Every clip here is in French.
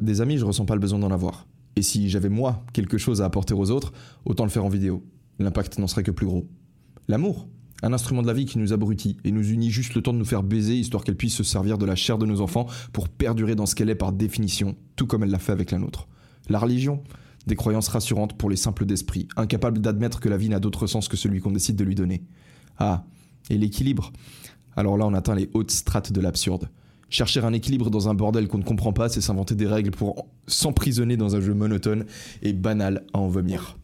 Des amis, je ressens pas le besoin d'en avoir. Et si j'avais moi quelque chose à apporter aux autres, autant le faire en vidéo. L'impact n'en serait que plus gros. L'amour, un instrument de la vie qui nous abrutit et nous unit juste le temps de nous faire baiser histoire qu'elle puisse se servir de la chair de nos enfants pour perdurer dans ce qu'elle est par définition, tout comme elle l'a fait avec la nôtre. La religion, des croyances rassurantes pour les simples d'esprit, incapables d'admettre que la vie n'a d'autre sens que celui qu'on décide de lui donner. Ah, et l'équilibre? Alors là, on atteint les hautes strates de l'absurde. Chercher un équilibre dans un bordel qu'on ne comprend pas, c'est s'inventer des règles pour s'emprisonner dans un jeu monotone et banal à en vomir.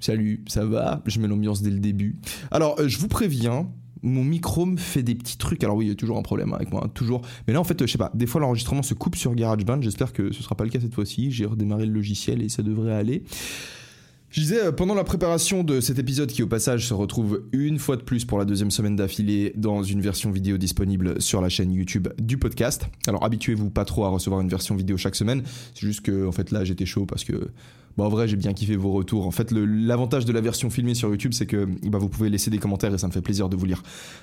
Salut, ça va? Je mets l'ambiance dès le début. Alors, euh, je vous préviens, mon micro me fait des petits trucs. Alors oui, il y a toujours un problème avec moi, toujours. Mais là, en fait, je sais pas, des fois l'enregistrement se coupe sur GarageBand. J'espère que ce sera pas le cas cette fois-ci. J'ai redémarré le logiciel et ça devrait aller. Je disais, euh, pendant la préparation de cet épisode qui au passage se retrouve une fois de plus pour la deuxième semaine d'affilée dans une version vidéo disponible sur la chaîne YouTube du podcast. Alors habituez-vous pas trop à recevoir une version vidéo chaque semaine. C'est juste que en fait là j'étais chaud parce que Bon, en vrai, j'ai bien kiffé vos retours. En fait, l'avantage de la version filmée sur YouTube, c'est que bah, vous pouvez laisser des commentaires et ça me fait plaisir de vous lire.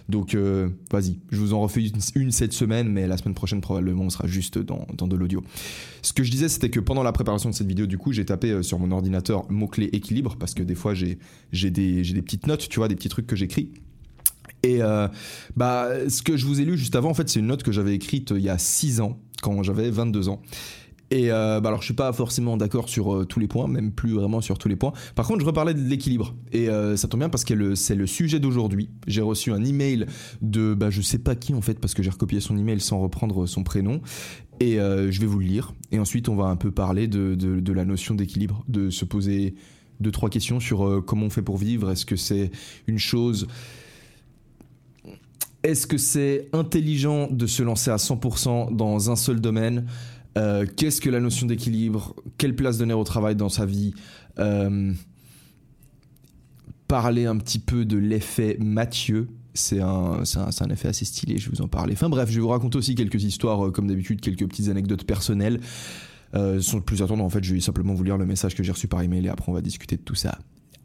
Donc, euh, vas-y, je vous en refais une, cette semaine, mais la semaine prochaine, probablement, on sera juste dans, dans de l'audio. Ce que je disais, c'était que pendant la préparation de cette vidéo, du coup, j'ai tapé euh, sur mon ordinateur mot-clé équilibre, parce que des fois, j'ai des, des petites notes, tu vois, des petits trucs que j'écris. Et euh, bah, ce que je vous ai lu juste avant, en fait, c'est une note que j'avais écrite il y a 6 ans, quand j'avais 22 ans. Et euh, bah alors je suis pas forcément d'accord sur euh, tous les points, même plus vraiment sur tous les points. Par contre, je reparlais de l'équilibre et euh, ça tombe bien parce que c'est le sujet d'aujourd'hui. J'ai reçu un email de bah je sais pas qui en fait parce que j'ai recopié son email sans reprendre son prénom et je vais vous le lire. Et ensuite, on va un peu parler de, de, de la notion d'équilibre, de se poser deux trois questions sur comment on fait pour vivre. Est-ce que c'est une chose est-ce que c'est intelligent de se lancer à 100% dans un seul domaine? Euh, qu'est-ce que la notion d'équilibre? Quelle place donner au travail dans sa vie? Euh, Parler un petit peu de l'effet Mathieu. C'est un, un, effet assez stylé, je vais vous en parler. Enfin bref, je vais vous raconter aussi quelques histoires, euh, comme d'habitude, quelques petites anecdotes personnelles. sans plus attendre, en fait, je vais simplement vous lire le message que j'ai reçu par email et après on va discuter de tout ça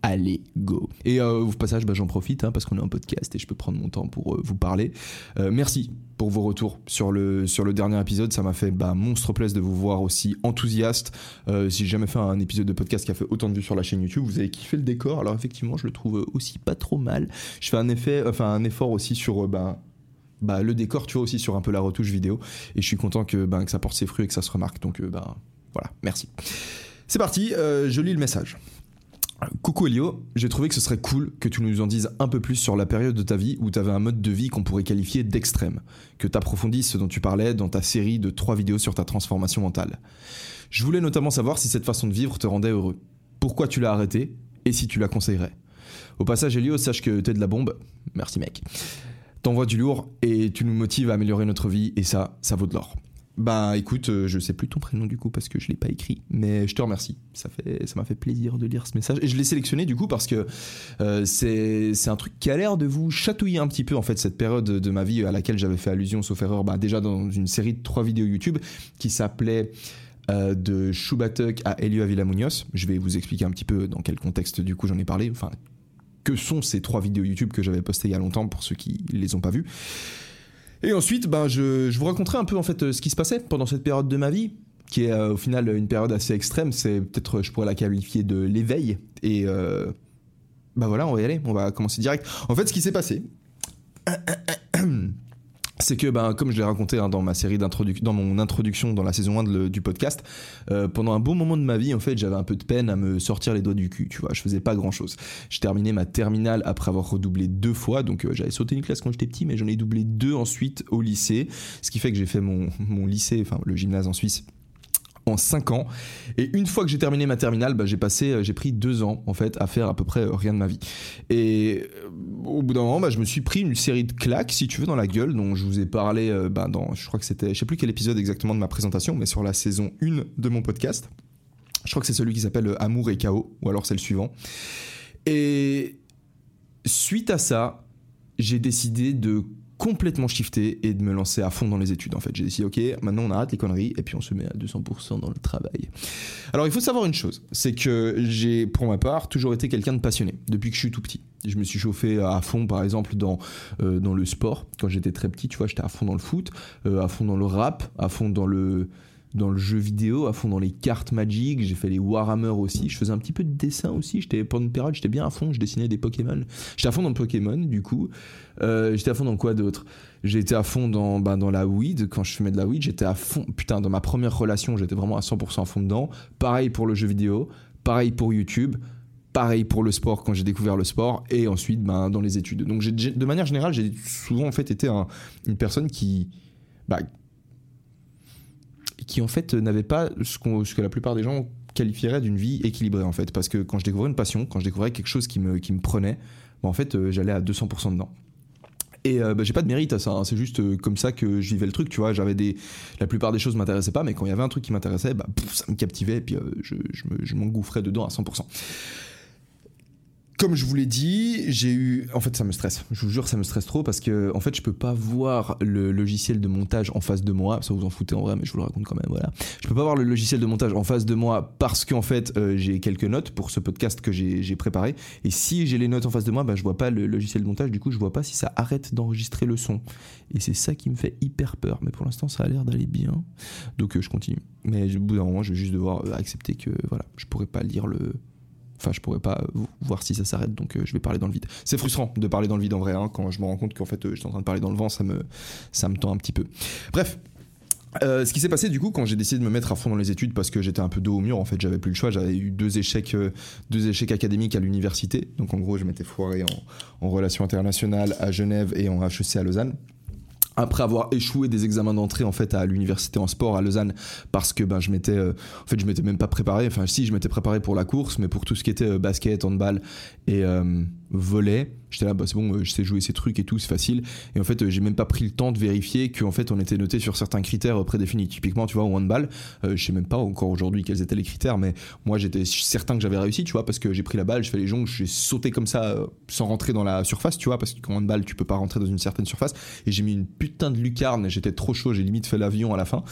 allez, go. Et euh, au passage, bah, j'en profite hein, parce qu'on est en podcast et je peux prendre mon temps pour euh, vous parler. Euh, merci pour vos retours sur le, dernier épisode. Ça m'a fait bah, monstre plaisir de vous voir aussi enthousiaste. si j'ai jamais fait un épisode de podcast qui a fait autant de vues sur la chaîne YouTube, vous avez kiffé le décor. Alors effectivement, je le trouve aussi pas trop mal. Je fais un, un effort aussi sur... Bah, bah, le décor, tu vois, aussi sur un peu la retouche vidéo. Et je suis content que, bah, que ça porte ses fruits et que ça se remarque. Donc, voilà, merci. C'est parti, je lis le message. Coucou Elio, j'ai trouvé que ce serait cool que tu nous en dises un peu plus sur la période de ta vie où tu avais un mode de vie qu'on pourrait qualifier d'extrême, que tu approfondisses ce dont tu parlais dans ta série de trois vidéos sur ta transformation mentale. Je voulais notamment savoir si cette façon de vivre te rendait heureux, pourquoi tu l'as arrêté et si tu la conseillerais? Au passage Elio, sache que t'es de la bombe, merci mec. T'envoies du lourd et tu nous motives à améliorer notre vie et ça, ça vaut de l'or. Bah écoute, euh, je sais plus ton prénom du coup parce que je l'ai pas écrit, mais je te remercie. Ça fait, ça m'a fait plaisir de lire ce message et je l'ai sélectionné du coup parce que euh, c'est, un truc qui a l'air de vous chatouiller un petit peu en fait cette période de ma vie à laquelle j'avais fait allusion sauf erreur, bah déjà dans une série de trois vidéos YouTube qui s'appelait euh, de Shubatuk à Elio Avila Munoz. Je vais vous expliquer un petit peu dans quel contexte du coup j'en ai parlé. Enfin, que sont ces trois vidéos YouTube que j'avais postées il y a longtemps pour ceux qui les ont pas vues. Et ensuite, ben, je, je, vous raconterai un peu en fait ce qui se passait pendant cette période de ma vie, qui est euh, au final une période assez extrême. C'est peut-être, je pourrais la qualifier de l'éveil. Et euh, bah voilà, on va y aller. On va commencer direct. En fait, ce qui s'est passé. C'est que, ben, comme je l'ai raconté hein, dans ma série dans mon introduction dans la saison 1 du podcast, euh, pendant un bon moment de ma vie, en fait, j'avais un peu de peine à me sortir les doigts du cul, tu vois, je faisais pas grand chose. J'ai terminé ma terminale après avoir redoublé deux fois, donc euh, j'avais sauté une classe quand j'étais petit, mais j'en ai doublé deux ensuite au lycée, ce qui fait que j'ai fait mon, mon lycée, enfin le gymnase en Suisse en 5 ans. Et une fois que j'ai terminé ma terminale, bah, j'ai passé, euh, j'ai pris 2 ans en fait à faire à peu près euh, rien de ma vie. Et euh, au bout d'un moment, bah, je me suis pris une série de claques, si tu veux, dans la gueule, dont je vous ai parlé bah, dans, je crois que c'était, je sais plus quel épisode exactement de ma présentation, mais sur la saison 1 de mon podcast. Je crois que c'est celui qui s'appelle Amour et Chaos, ou alors c'est le suivant. Et suite à ça, j'ai décidé de complètement shifté et de me lancer à fond dans les études en fait. J'ai décidé ok, maintenant on arrête les conneries et puis on se met à 200% dans le travail. Alors il faut savoir une chose, c'est que j'ai pour ma part toujours été quelqu'un de passionné depuis que je suis tout petit. Je me suis chauffé à fond par exemple dans, euh, dans le sport. Quand j'étais très petit, tu vois, j'étais à fond dans le foot, euh, à fond dans le rap, à fond dans le dans le jeu vidéo, à fond dans les cartes Magic, j'ai fait les Warhammer aussi, je faisais un petit peu de dessin aussi, j'étais pendant une période, j'étais bien à fond, je dessinais des Pokémon. J'étais à fond dans Pokémon du coup. Euh, j'étais à fond dans quoi d'autre? J'étais à fond dans, ben, dans la weed, quand je fumais de la weed, j'étais à fond, putain, dans ma première relation, j'étais vraiment à 100% à fond dedans. Pareil pour le jeu vidéo, pareil pour YouTube, pareil pour le sport quand j'ai découvert le sport et ensuite ben, dans les études. Donc de manière générale, j'ai souvent en fait été une personne qui... Bah, qui en fait n'avait pas ce, ce, que la plupart des gens qualifieraient d'une vie équilibrée en fait. Parce que quand je découvrais une passion, quand je découvrais quelque chose qui me, qui me prenait, bah, en fait euh, j'allais à 200% dedans. Et euh, bah, j'ai pas de mérite à ça, hein. c'est juste euh, comme ça que je vivais le truc, tu vois. J'avais des, la plupart des choses m'intéressaient pas, mais quand il y avait un truc qui m'intéressait, bah, ça me captivait et puis je, je m'engouffrais dedans à 100% comme je vous l'ai dit, j'ai eu. En fait, ça me stresse. Je vous jure, ça me stresse trop parce que, en fait, je peux pas voir le logiciel de montage en face de moi. Ça vous en foutez en vrai, mais je vous le raconte quand même. Voilà. Je peux pas voir le logiciel de montage en face de moi parce qu'en fait, euh, j'ai quelques notes pour ce podcast que j'ai préparé. Et si j'ai les notes en face de moi, bah, je vois pas le logiciel de montage. Du coup, je vois pas si ça arrête d'enregistrer le son. Et c'est ça qui me fait hyper peur. Mais pour l'instant, ça a l'air d'aller bien. Donc, euh, je continue. Mais au bout d'un moment, je vais juste devoir euh, accepter que, voilà, je pourrais pas lire le Enfin, je pourrais pas voir si ça s'arrête, donc euh, je vais parler dans le vide. C'est frustrant de parler dans le vide en vrai, hein, quand je me rends compte qu'en fait, euh, je suis en train de parler dans le vent, ça me, ça me tend un petit peu. Bref, euh, ce qui s'est passé du coup quand j'ai décidé de me mettre à fond dans les études parce que j'étais un peu dos au mur en fait j'avais plus le choix j'avais eu deux échecs deux échecs académiques à l'université donc en gros je m'étais foiré en, en relations internationales à Genève et en HEC à Lausanne après avoir échoué des examens d'entrée en fait à l'université en sport à Lausanne parce que ben je m'étais euh, en fait je m'étais même pas préparé. Enfin si je m'étais préparé pour la course mais pour tout ce qui était euh, basket handball et euh, volet J'étais là, bah, c'est bon, euh, je sais jouer ces trucs et tout, c'est facile. Et en fait, euh, j'ai même pas pris le temps de vérifier qu'en fait, on était noté sur certains critères euh, prédéfinis. Typiquement, tu vois, au handball, euh, je sais même pas encore aujourd'hui quels étaient les critères, mais moi, j'étais certain que j'avais réussi, tu vois, parce que j'ai pris la balle, je fais les jongles, j'ai sauté comme ça sans rentrer dans la surface, tu vois, parce qu'en handball, tu peux pas rentrer dans une certaine surface. Et j'ai mis une putain de lucarne, j'étais trop chaud, j'ai limite fait l'avion à la fin.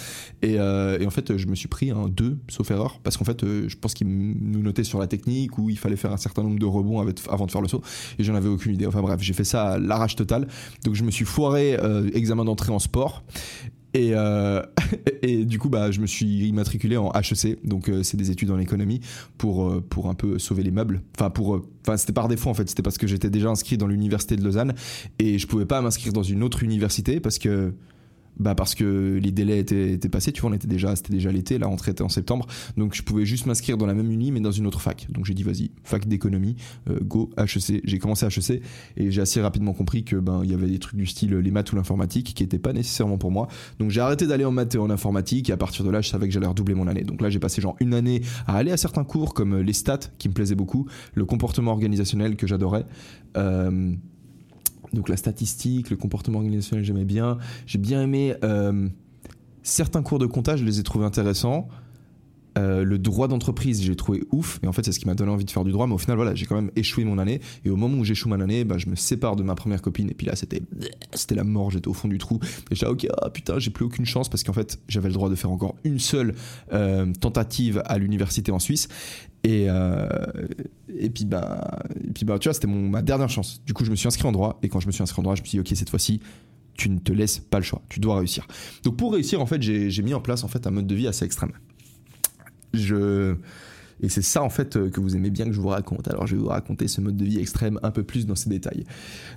Et, et, en fait, je me suis pris un 2, sauf erreur, parce qu'en fait, je pense qu'ils nous notaient sur la technique où il fallait faire un certain nombre de rebonds avant de faire le saut. Et j'en avais aucune idée. Enfin bref, j'ai fait ça à l'arrache totale. Donc je me suis foiré euh, examen d'entrée en sport. Et, euh, et, du coup, bah, je me suis immatriculé en HEC, donc euh, c'est des études en économie pour pour un peu sauver les meubles. Enfin pour, enfin c'était par défaut en fait, c'était parce que j'étais déjà inscrit dans l'université de Lausanne et je pouvais pas m'inscrire dans une autre université parce que bah parce que les délais étaient, étaient, passés, tu vois, on était déjà, c'était déjà l'été, la rentrée était en septembre, donc je pouvais juste m'inscrire dans la même uni mais dans une autre fac. Donc j'ai dit vas-y, fac d'économie, euh, go HEC. J'ai commencé HEC et j'ai assez rapidement compris que ben il y avait des trucs du style les maths ou l'informatique qui n'étaient pas nécessairement pour moi. Donc j'ai arrêté d'aller en maths et en informatique et à partir de là je savais que j'allais redoubler mon année. Donc là j'ai passé genre une année à aller à certains cours comme les stats qui me plaisaient beaucoup, le comportement organisationnel que j'adorais. Euh, donc la statistique, le comportement organisationnel, j'aimais bien. J'ai bien aimé euh, certains cours de comptage, je les ai trouvés intéressants. Euh, le droit d'entreprise, j'ai trouvé ouf. Et en fait, c'est ce qui m'a donné envie de faire du droit. Mais au final, voilà, j'ai quand même échoué mon année. Et au moment où j'échoue mon année, bah, je me sépare de ma première copine. Et puis là, c'était, c'était la mort. J'étais au fond du trou. Et j'étais, ok, ah, putain, j'ai plus aucune chance parce qu'en fait, j'avais le droit de faire encore une seule euh, tentative à l'université en Suisse. Et, euh, et puis, bah, et puis bah, tu vois, c'était ma dernière chance. Du coup, je me suis inscrit en droit. Et quand je me suis inscrit en droit, je me suis dit, ok, cette fois-ci, tu ne te laisses pas le choix. Tu dois réussir. Donc, pour réussir, en fait, j'ai, j'ai mis en place en fait un mode de vie assez extrême. Et c'est ça en fait que vous aimez bien que je vous raconte. Alors je vais vous raconter ce mode de vie extrême un peu plus dans ses détails.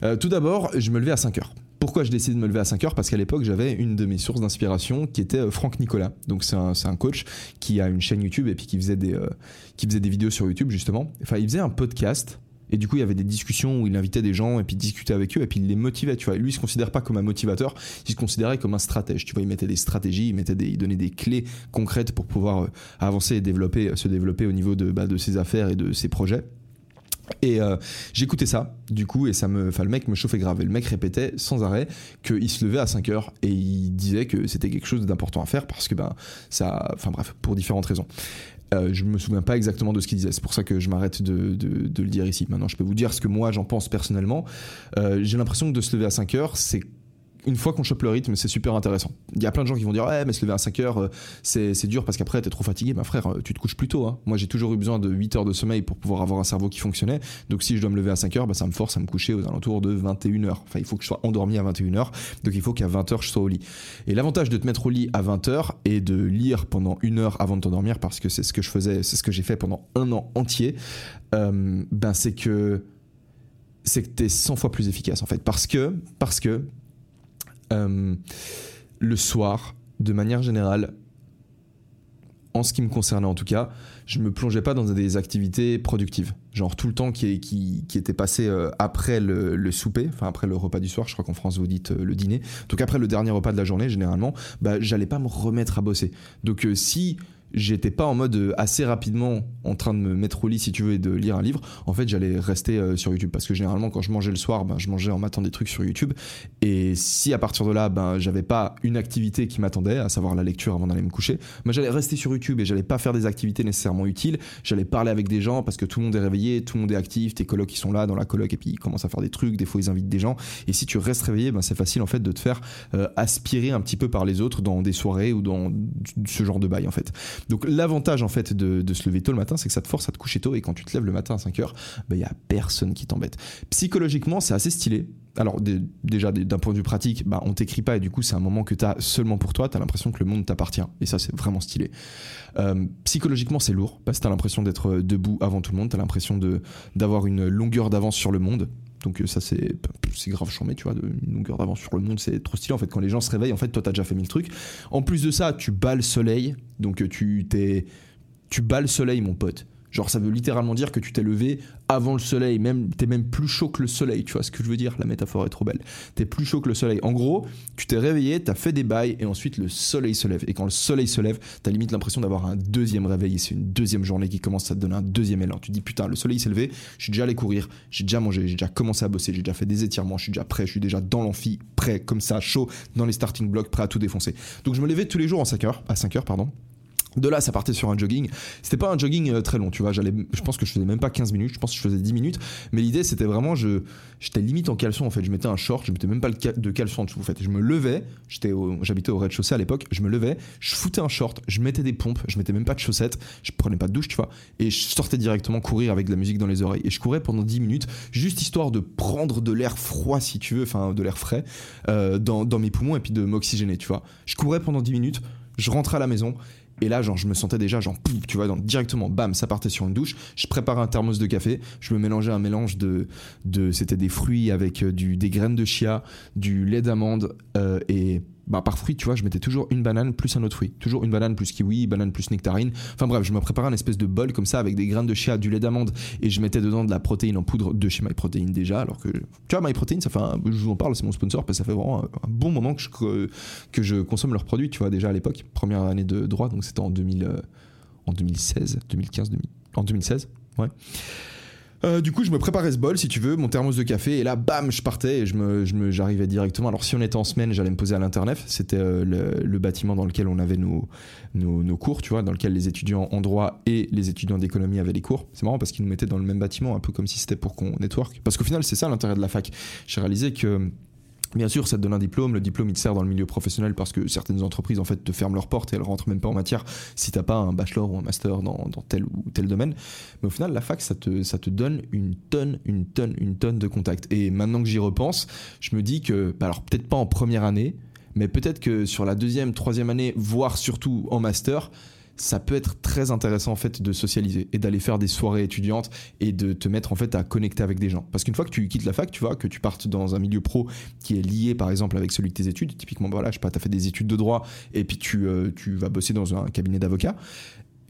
Euh, tout d'abord, je me levais à 5 heures. Pourquoi je décidé de me lever à 5 heures? Parce qu'à l'époque, j'avais une de mes sources d'inspiration qui était euh, Franck Nicolas. Donc c'est un, un, coach qui a une chaîne YouTube et puis qui faisait, des, euh, qui faisait des vidéos sur YouTube justement. Enfin, il faisait un podcast Et du coup, il y avait des discussions où il invitait des gens et puis discutait avec eux et puis il les motivait, tu vois. Lui, il se considère pas comme un motivateur, il se considérait comme un stratège. Tu vois, il mettait des stratégies, il, mettait des, il donnait des clés concrètes pour pouvoir euh, avancer et développer, se développer au niveau de, bah, de ses affaires et de ses projets. Et euh, j'écoutais ça, du coup, et ça me, enfin, le mec me chauffait grave. Et le mec répétait sans arrêt qu'il se levait à 5 heures et il disait que c'était quelque chose d'important à faire parce que, ben, ça, enfin bref, pour différentes raisons. Euh, je me souviens pas exactement de ce qu'il disait, c'est pour ça que je m'arrête de, le dire ici. Maintenant, je peux vous dire ce que moi j'en pense personnellement. Euh, j'ai l'impression que de se lever à 5 heures, c'est une fois qu'on chope le rythme, c'est super intéressant. Il y a plein de gens qui vont dire Ouais, mais se lever à 5 heures, euh, c'est, dur parce qu'après, t'es trop fatigué. Ma frère, euh, tu te couches plus tôt. Hein. Moi, j'ai toujours eu besoin de 8 heures de sommeil pour pouvoir avoir un cerveau qui fonctionnait. Donc, si je dois me lever à 5 heures, bah, ça me force à me coucher aux alentours de 21 heures. Enfin, il faut que je sois endormi à 21 heures. Donc, il faut qu'à 20 heures, je sois au lit. Et l'avantage de te mettre au lit à 20 heures et de lire pendant une heure avant de t'endormir, parce que c'est ce que je faisais, c'est ce que j'ai fait pendant un an entier, euh, ben, c'est que c'est que t'es 100 fois plus efficace en fait parce que parce que euh, le soir, de manière générale, en ce qui me concernait en tout cas, je me plongeais pas dans des activités productives. Genre tout le temps qui, était passé euh, après le, souper, enfin après le repas du soir, je crois qu'en France vous dites euh, le dîner. Donc après le dernier repas de la journée, généralement, bah, j'allais pas me remettre à bosser. Donc si j'étais pas en mode euh, assez rapidement en train de me mettre au lit si tu veux et de lire un livre. En fait j'allais rester euh, sur YouTube. Parce que généralement quand je mangeais le soir ben, je mangeais en m'attendant des trucs sur YouTube. Et si à partir de là ben j'avais pas une activité qui m'attendait à savoir la lecture avant d'aller me coucher ben, j'allais rester sur YouTube et j'allais pas faire des activités nécessairement utiles. J'allais parler avec des gens parce que tout le monde est réveillé tout le monde est actif tes colocs qui sont là dans la coloc et puis ils commencent à faire des trucs. Des fois ils invitent des gens. Et si tu restes réveillé ben c'est facile en fait de te faire euh, aspirer un petit peu par les autres dans des soirées ou dans ce genre de bail en fait donc l'avantage en fait de, se lever tôt le matin, c'est que ça te force à te coucher tôt. Et quand tu te lèves le matin à 5 heures, il bah, y a personne qui t'embête. Psychologiquement, c'est assez stylé. Alors déjà d'un point de vue pratique, bah, on t'écrit pas. Et du coup c'est un moment que tu as seulement pour toi, tu as l'impression que le monde t'appartient. Et ça c'est vraiment stylé. Euh, psychologiquement c'est lourd. Parce que tu as l'impression d'être euh, debout avant tout le monde, tu as l'impression d'avoir une longueur d'avance sur le monde donc euh, ça c'est c'est grave chambé, tu vois, de, une longueur d'avance sur le monde, c'est trop stylé en fait quand les gens se réveillent, en fait toi t'as déjà fait mille trucs. En plus de ça, tu bats le soleil, donc euh, tu t'es tu bats le soleil mon pote. Genre, ça veut littéralement dire que tu t'es levé avant le soleil, même t'es même plus chaud que le soleil, tu vois ce que je veux dire? La métaphore est trop belle. T'es plus chaud que le soleil. En gros, tu t'es réveillé, t'as fait des bails et ensuite le soleil se lève. Et quand le soleil se lève, t'as limite l'impression d'avoir un deuxième réveil. C'est une deuxième journée qui commence à te donner un deuxième élan. Tu dis putain, le soleil s'est levé, je suis déjà allé courir, j'ai déjà mangé, j'ai déjà commencé à bosser, j'ai déjà fait des étirements, je suis déjà prêt, je suis déjà dans l'amphi, prêt comme ça, chaud dans les starting blocks, prêt à tout défoncer. Donc je me levais tous les jours en 5 heures, à 5 heures pardon. De là, ça partait sur un jogging. C'était pas un jogging euh, très long, tu vois. J'allais, je pense que je faisais même pas 15 minutes. Je pense que je faisais 10 minutes. Mais l'idée, c'était vraiment, je, j'étais limite en caleçon, en fait. Je mettais un short, je mettais même pas de caleçon en dessous, en fait. Je me levais, j'étais j'habitais au rez-de-chaussée à l'époque. Je me levais, je foutais un short, je mettais des pompes, je mettais même pas de chaussettes, je prenais pas de douche, tu vois. Et je sortais directement courir avec de la musique dans les oreilles. Et je courais pendant 10 minutes, juste histoire de prendre de l'air froid, si tu veux, enfin, de l'air frais, euh, dans, dans mes poumons et puis de m'oxygéner, tu vois. Je courais pendant 10 minutes, je rentrais à la maison et là, genre, je me sentais déjà, genre, tu vois, directement, bam, ça partait sur une douche. Je préparais un thermos de café. Je me mélangeais un mélange de, de c'était des fruits avec euh, du, des graines de chia, du lait d'amande euh, et bah, par fruit, tu vois, je mettais toujours une banane plus un autre fruit. Toujours une banane plus kiwi, banane plus nectarine. Enfin bref, je me préparais un espèce de bol comme ça avec des graines de chia, du lait d'amande et je mettais dedans de la protéine en poudre de chez MyProtein déjà. Alors que, tu vois, MyProtein, ça fait je vous en parle, c'est mon sponsor parce que ça fait vraiment un, bon moment que je, que je consomme leurs produits, tu vois, déjà à l'époque. Première année de droit, donc c'était en 2000, euh, en 2016, 2015, 2000, en 2016, ouais. Euh, du coup, je me préparais ce bol, si tu veux, mon thermos de café, et là, bam, je partais et j'arrivais directement. Alors, si on était en semaine, j'allais me poser à l'internet. C'était euh, le, bâtiment dans lequel on avait nos, nos, nos, cours, tu vois, dans lequel les étudiants en droit et les étudiants d'économie avaient les cours. C'est marrant parce qu'ils nous mettaient dans le même bâtiment, un peu comme si c'était pour qu'on network. Parce qu'au final, c'est ça l'intérêt de la fac. J'ai réalisé que Bien sûr, ça te donne un diplôme. Le diplôme, il te sert dans le milieu professionnel parce que certaines entreprises, en fait, te ferment leurs portes et elles rentrent même pas en matière si t'as pas un bachelor ou un master dans, tel ou tel domaine. Mais au final, la fac, ça te, ça te donne une tonne, une tonne, une tonne de contacts. Et maintenant que j'y repense, je me dis que, bah alors peut-être pas en première année, mais peut-être que sur la deuxième, troisième année, voire surtout en master, ça peut être très intéressant en fait de socialiser et d'aller faire des soirées étudiantes et de te mettre en fait à connecter avec des gens. Parce qu'une fois que tu quittes la fac, tu vois, que tu partes dans un milieu pro qui est lié par exemple avec celui de tes études, typiquement voilà, je sais pas, tu as fait des études de droit et puis tu, euh, tu vas bosser dans un cabinet d'avocat,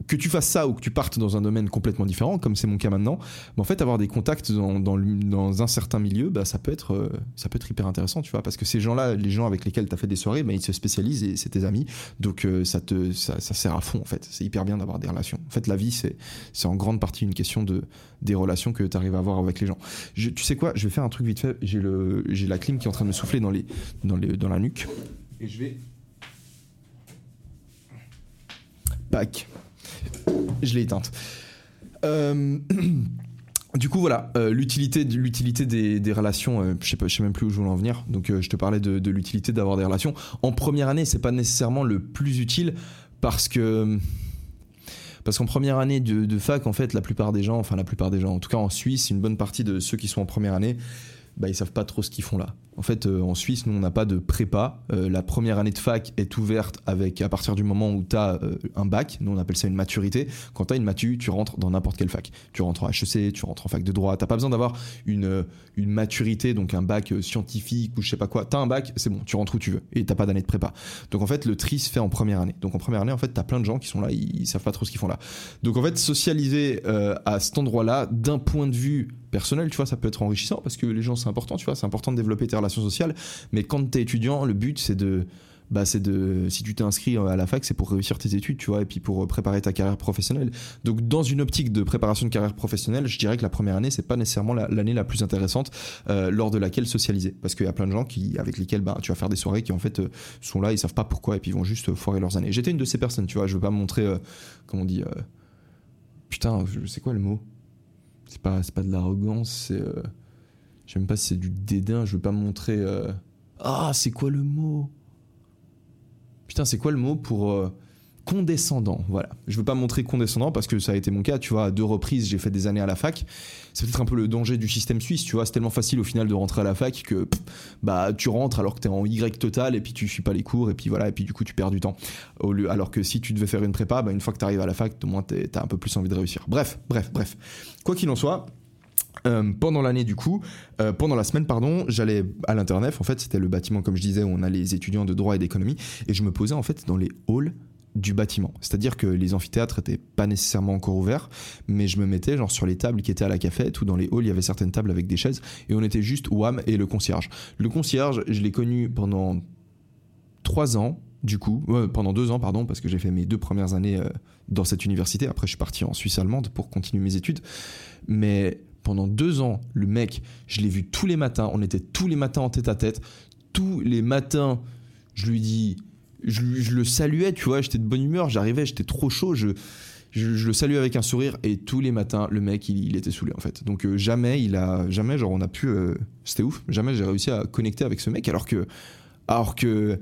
que tu fasses ça ou que tu partes dans un domaine complètement différent, comme c'est mon cas maintenant, bah, en fait, avoir des contacts dans, dans, un certain milieu, bah, ça, peut être, euh, ça peut être hyper intéressant, tu vois, parce que ces gens-là, les gens avec lesquels tu as fait des soirées, bah, ils se spécialisent et c'est tes amis, donc euh, ça, te, ça, ça, sert à fond, en fait. C'est hyper bien d'avoir des relations. En fait, la vie, c'est, c'est en grande partie une question de, des relations que tu arrives à avoir avec les gens. Tu sais quoi, je vais faire un truc vite fait, j'ai, le, j'ai la clim qui est en train de me souffler dans, les, dans, les, dans la nuque, et je vais... Pack je l'ai éteinte. Euh, du coup, voilà, euh, l'utilité, l'utilité des, relations, euh, je sais sais même plus où je voulais en venir. Donc, je te parlais de, de l'utilité d'avoir des relations. En première année, c'est pas nécessairement le plus utile parce que parce qu'en première année de, de, fac, en fait, la plupart des gens, enfin la plupart des gens, en tout cas en Suisse, une bonne partie de ceux qui sont en première année, bah, ils savent pas trop ce qu'ils font là. En fait, euh, en Suisse, nous, on n'a pas de prépa. Euh, la première année de fac est ouverte avec, à partir du moment où tu as euh, un bac. Nous, on appelle ça une maturité. Quand tu as une matu, tu rentres dans n'importe quelle fac. Tu rentres en HEC, tu rentres en fac de droit. T'as pas besoin d'avoir une, une maturité, donc un bac scientifique ou je sais pas quoi. Tu as un bac, c'est bon, tu rentres où tu veux. Et t'as pas d'année de prépa. Donc, en fait, le tri se fait en première année. Donc, en première année, en fait, tu as plein de gens qui sont là, ils, ils savent pas trop ce qu'ils font là. Donc, en fait, socialiser à cet endroit-là, d'un point de vue personnel, tu vois, ça peut être enrichissant parce que les gens, c'est important, tu vois, c'est important de développer tes relations sociales. Mais quand tu es étudiant, le but, c'est de. Bah, c'est de si tu t'es inscrit à la fac c'est pour réussir tes études tu vois et puis pour préparer ta carrière professionnelle donc dans une optique de préparation de carrière professionnelle je dirais que la première année c'est pas nécessairement l'année la, plus intéressante euh, lors de laquelle socialiser parce qu'il y a plein de gens qui avec lesquels bah, tu vas faire des soirées qui en fait euh, sont là ils savent pas pourquoi et puis ils vont juste foirer leurs années j'étais une de ces personnes tu vois je veux pas montrer euh, comment on dit putain sais quoi le mot? C'est pas c'est pas de l'arrogance c'est je sais même pas si c'est du dédain je veux pas montrer ah, c'est quoi le mot? Putain, c'est quoi le mot pour euh, condescendant? Voilà. Je veux pas montrer condescendant parce que ça a été mon cas. Tu vois, à deux reprises, j'ai fait des années à la fac. C'est peut-être un peu le danger du système suisse. Tu vois, c'est tellement facile au final de rentrer à la fac que bah tu rentres alors que t'es en Y total et puis tu suis pas les cours et puis voilà et puis du coup tu perds du temps. Alors que si tu devais faire une prépa, bah, une fois que tu arrives à la fac, au moins t'as un peu plus envie de réussir. Bref, bref, bref. Quoi qu'il en soit. Euh, pendant l'année du coup, euh, pendant la semaine pardon, j'allais à l'internef. En fait, c'était le bâtiment comme je disais où on a les étudiants de droit et d'économie, et je me posais en fait dans les halls du bâtiment. C'est-à-dire que les amphithéâtres étaient pas nécessairement encore ouverts, mais je me mettais genre sur les tables qui étaient à la cafette ou dans les halls, il y avait certaines tables avec des chaises et on était juste Wam et le concierge. Le concierge, je l'ai connu pendant trois ans, du coup, pendant deux ans, pardon, parce que j'ai fait mes deux premières années euh, dans cette université. Après, je suis parti en Suisse allemande pour continuer mes études. Mais pendant deux ans, le mec, je l'ai vu tous les matins. On était tous les matins en tête à tête. Tous les matins, je lui dis, je, le saluais, tu vois, j'étais de bonne humeur, j'arrivais, j'étais trop chaud, je, le saluais avec un sourire et tous les matins, le mec, il, était saoulé en fait. Donc euh, jamais, il a, jamais, genre, on a pu, euh, c'était ouf, jamais j'ai réussi à connecter avec ce mec alors que, alors que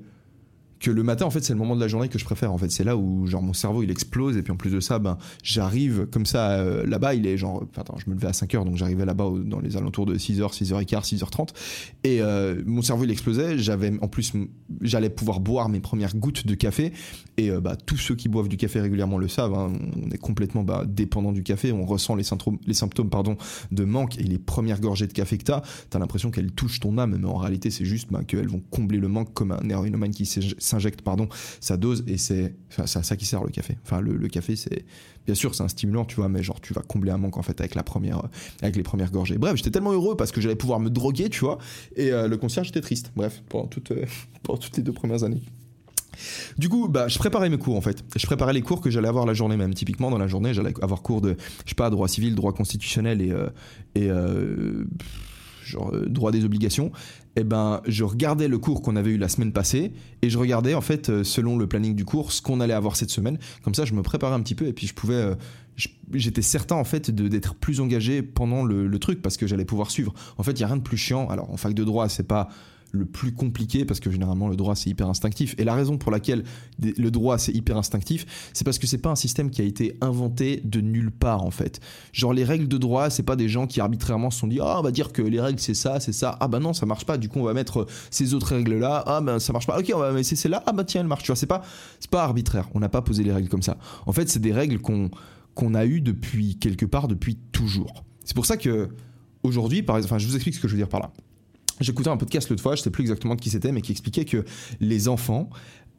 que le matin en fait c'est le moment de la journée que je préfère en fait. C'est là où genre mon cerveau il explose et puis en plus de ça ben j'arrive comme ça euh, là-bas il est genre attends je me levais à 5h donc j'arrivais là-bas dans les alentours de 6h 6h15 6h30 et euh, mon cerveau il explosait. J'avais en plus j'allais pouvoir boire mes premières gouttes de café et euh, bah, tous ceux qui boivent du café régulièrement le savent hein, on est complètement bah, dépendant du café on ressent les symptômes les symptômes pardon de manque et les premières gorgées de café que t'as t'as l'impression qu'elles touchent ton âme mais en réalité c'est juste bah, qu'elles vont combler le manque comme un héroïnomane qui s'injecte pardon sa dose et c'est à ça qui sert le café. Enfin le, café c'est bien sûr c'est un stimulant tu vois mais genre tu vas combler un manque en fait avec la première avec les premières gorgées. Bref j'étais tellement heureux parce que j'allais pouvoir me droguer tu vois et euh, le concierge était triste. Bref pendant toutes euh, pendant toutes les deux premières années. Du coup, bah, je préparais mes cours en fait. Je préparais les cours que j'allais avoir la journée même. Typiquement, dans la journée, j'allais avoir cours de, je sais pas, droit civil, droit constitutionnel et, euh, et genre euh, droit des obligations, eh ben je regardais le cours qu'on avait eu la semaine passée et je regardais en fait euh, selon le planning du cours ce qu'on allait avoir cette semaine. Comme ça, je me préparais un petit peu et puis je pouvais, euh, j'étais certain en fait d'être plus engagé pendant le, truc parce que j'allais pouvoir suivre. En fait, il y a rien de plus chiant. Alors en fac de droit, c'est pas le plus compliqué parce que généralement le droit c'est hyper instinctif. Et la raison pour laquelle le droit c'est hyper instinctif c'est parce que c'est pas un système qui a été inventé de nulle part en fait. Genre les règles de droit c'est pas des gens qui arbitrairement se sont dit ah on va dire que les règles c'est ça c'est ça. Ah bah non ça marche pas. Du coup on va mettre ces autres règles là ah ben ça marche pas. Ok on va mettre celle là ah bah tiens elle marche. Tu vois c'est pas c'est pas arbitraire. On n'a pas posé les règles comme ça. En fait c'est des règles qu'on qu'on a eu depuis quelque part depuis toujours. C'est pour ça que aujourd'hui par exemple enfin je vous explique ce que je veux dire par là J'écoutais un podcast l'autre fois, je sais plus exactement de qui c'était, mais qui expliquait que les enfants,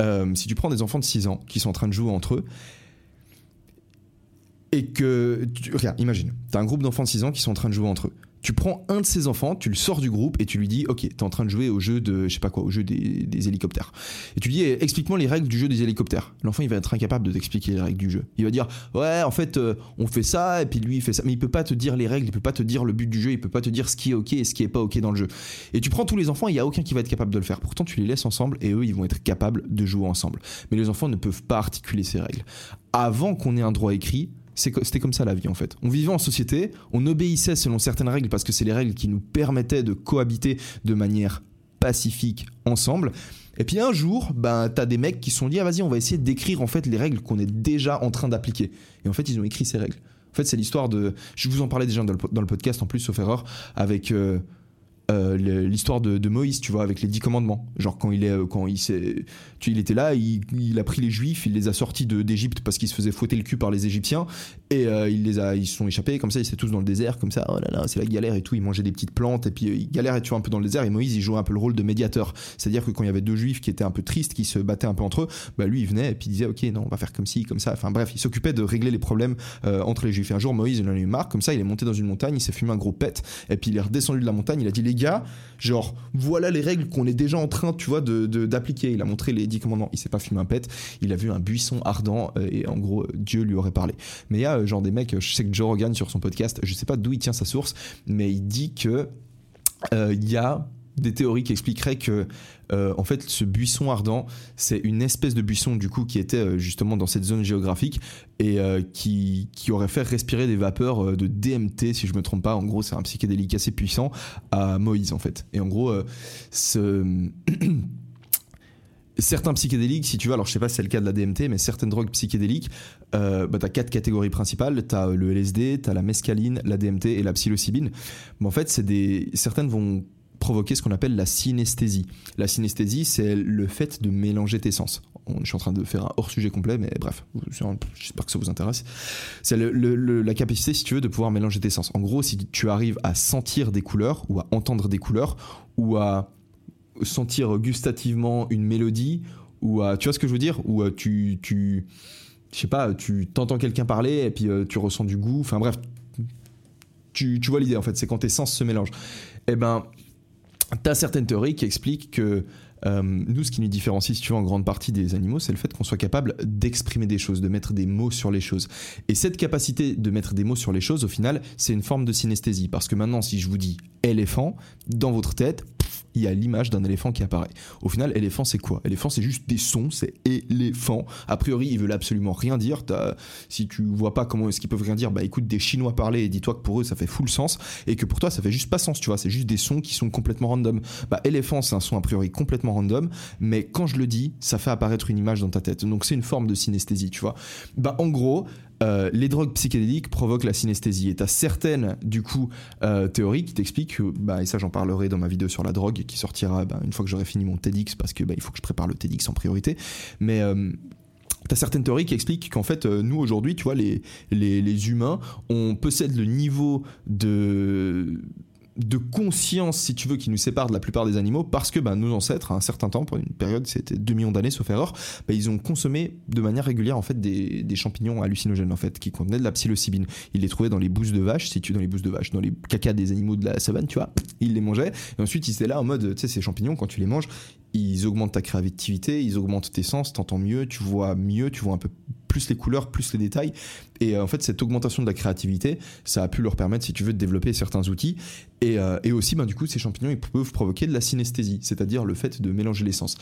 euh, si tu prends des enfants de 6 ans qui sont en train de jouer entre eux, et que, tu, regarde, imagine, t'as un groupe d'enfants de 6 ans qui sont en train de jouer entre eux. Tu prends un de ces enfants, tu le sors du groupe et tu lui dis, ok, t'es en train de jouer au jeu de, je sais pas quoi, au jeu des, hélicoptères. Et tu lui dis, eh, explique-moi les règles du jeu des hélicoptères. L'enfant, il va être incapable de t'expliquer les règles du jeu. Il va dire, ouais, en fait, euh, on fait ça et puis lui, il fait ça. Mais il peut pas te dire les règles, il peut pas te dire le but du jeu, il peut pas te dire ce qui est ok et ce qui est pas ok dans le jeu. Et tu prends tous les enfants, il y a aucun qui va être capable de le faire. Pourtant, tu les laisses ensemble et eux, ils vont être capables de jouer ensemble. Mais les enfants ne peuvent pas articuler ces règles. Avant qu'on ait un droit écrit, c'était comme ça la vie en fait. On vivait en société, on obéissait selon certaines règles parce que c'est les règles qui nous permettaient de cohabiter de manière pacifique ensemble. Et puis un jour, ben, t'as des mecs qui sont dit, ah vas-y, on va essayer d'écrire en fait les règles qu'on est déjà en train d'appliquer. Et en fait, ils ont écrit ces règles. En fait, c'est l'histoire de. Je vous en parlais déjà dans le, podcast en plus, sauf erreur, avec. Euh, euh, l'histoire de, Moïse, tu vois, avec les dix commandements. Genre quand il est, euh, quand il s'est, il était là, il, a pris les Juifs, il les a sortis d'Égypte parce qu'ils se faisaient fouetter le cul par les Égyptiens et euh, ils sont échappés comme ça, ils étaient tous dans le désert comme ça. Oh là là, c'est la galère et tout. Ils mangeaient des petites plantes et puis ils galéraient un peu dans le désert et Moïse il jouait un peu le rôle de médiateur. C'est-à-dire que quand il y avait deux Juifs qui étaient un peu tristes, qui se battaient un peu entre eux, bah lui il venait et puis il disait ok non on va faire comme ci comme ça. Enfin bref, il s'occupait de régler les problèmes entre les Juifs. Et un jour Moïse il en a eu marre comme ça, il est monté dans une montagne, il s'est fumé un gros pet et puis il est redescendu de la montagne, il a dit les gars Genre, voilà les règles qu'on est déjà en train, tu vois, d'appliquer. Il dix commandements. Il s'est pas fumé un pet. Il a vu un buisson ardent euh, et en gros, Dieu lui aurait parlé. Mais il y a euh, genre des mecs, je sais que Joe Rogan sur son podcast, je sais pas d'où il tient sa source, mais il dit que euh, il y a des théories qui expliqueraient que euh, en fait ce buisson ardent c'est une espèce de buisson du coup qui était euh, justement dans cette zone géographique et euh, qui, qui, aurait fait respirer des vapeurs de DMT si je me trompe pas en gros c'est un psychédélique assez puissant à Moïse en fait et en gros ce certains psychédéliques, si tu veux, alors je sais pas si c'est le cas de la DMT, mais certaines drogues psychédéliques, euh, bah, tu as quatre catégories principales. Tu as le LSD, tu as la mescaline, la DMT et la psilocybine. Mais en fait, certaines vont provoquer ce qu'on appelle la synesthésie. La synesthésie, c'est le fait de mélanger tes sens. Je suis en train de faire un hors-sujet complet, mais bref, j'espère que ça vous intéresse. C'est la capacité, si tu veux, de pouvoir mélanger tes sens. En gros, si tu arrives à sentir des couleurs, ou à entendre des couleurs, ou à sentir gustativement une mélodie, ou à... Tu vois ce que je veux dire? Ou tu... tu je sais pas, tu t'entends quelqu'un parler et puis euh, tu ressens du goût. Enfin bref, tu, tu vois l'idée en fait, c'est quand tes sens se mélangent. Eh ben, T'as certaines théories qui expliquent que euh, nous, ce qui nous différencie, si tu veux, en grande partie des animaux, c'est le fait qu'on soit capable d'exprimer des choses, de mettre des mots sur les choses. Et cette capacité de mettre des mots sur les choses, au final, c'est une forme de synesthésie. Parce que maintenant, si je vous dis éléphant, dans votre tête, il y a l'image d'un éléphant qui apparaît. Au final, éléphant, c'est quoi? Éléphant, c'est juste des sons, c'est éléphant. A priori, ils veulent absolument rien dire. Si tu vois pas comment est-ce qu'ils peuvent rien dire, bah écoute des Chinois parler et dis-toi que pour eux, ça fait full sens et que pour toi, ça fait juste pas sens, tu vois. C'est juste des sons qui sont complètement random. Bah éléphant, c'est un son a priori complètement random, mais quand je le dis, ça fait apparaître une image dans ta tête. Donc c'est une forme de synesthésie, tu vois. Bah en gros, euh, les drogues psychédéliques provoquent la synesthésie. Et tu as certaines, du coup, euh, théories qui t'expliquent, bah, et ça j'en parlerai dans ma vidéo sur la drogue, qui sortira bah, une fois que j'aurai fini mon TEDx, parce que bah, il faut que je prépare le TEDx en priorité. Mais euh, tu as certaines théories qui expliquent qu'en fait, nous aujourd'hui, tu vois, les humains, on possède le niveau de de conscience, si tu veux, qui nous sépare de la plupart des animaux, parce que bah, nos ancêtres, à un certain temps, pour une période, c'était 2 millions d'années, sauf erreur, bah, ils ont consommé de manière régulière en fait des, champignons hallucinogènes en fait, qui contenaient de la psilocybine. Ils les trouvaient dans les bousses de vache, si tu dans les bousses de vache, dans les cacas des animaux de la savane, tu vois, ils les mangeaient. Et ensuite, ils étaient là en mode, tu sais, ces champignons, quand tu les manges, ils augmentent ta créativité, ils augmentent tes sens, t'entends mieux, tu vois mieux, tu vois un peu plus les couleurs, plus les détails. Et euh, en fait, cette augmentation de la créativité, ça a pu leur permettre, si tu veux, de développer certains outils. Et, euh, et aussi, ben, du coup, ces champignons, ils peuvent provoquer de la synesthésie, c'est-à-dire le fait de mélanger les sens.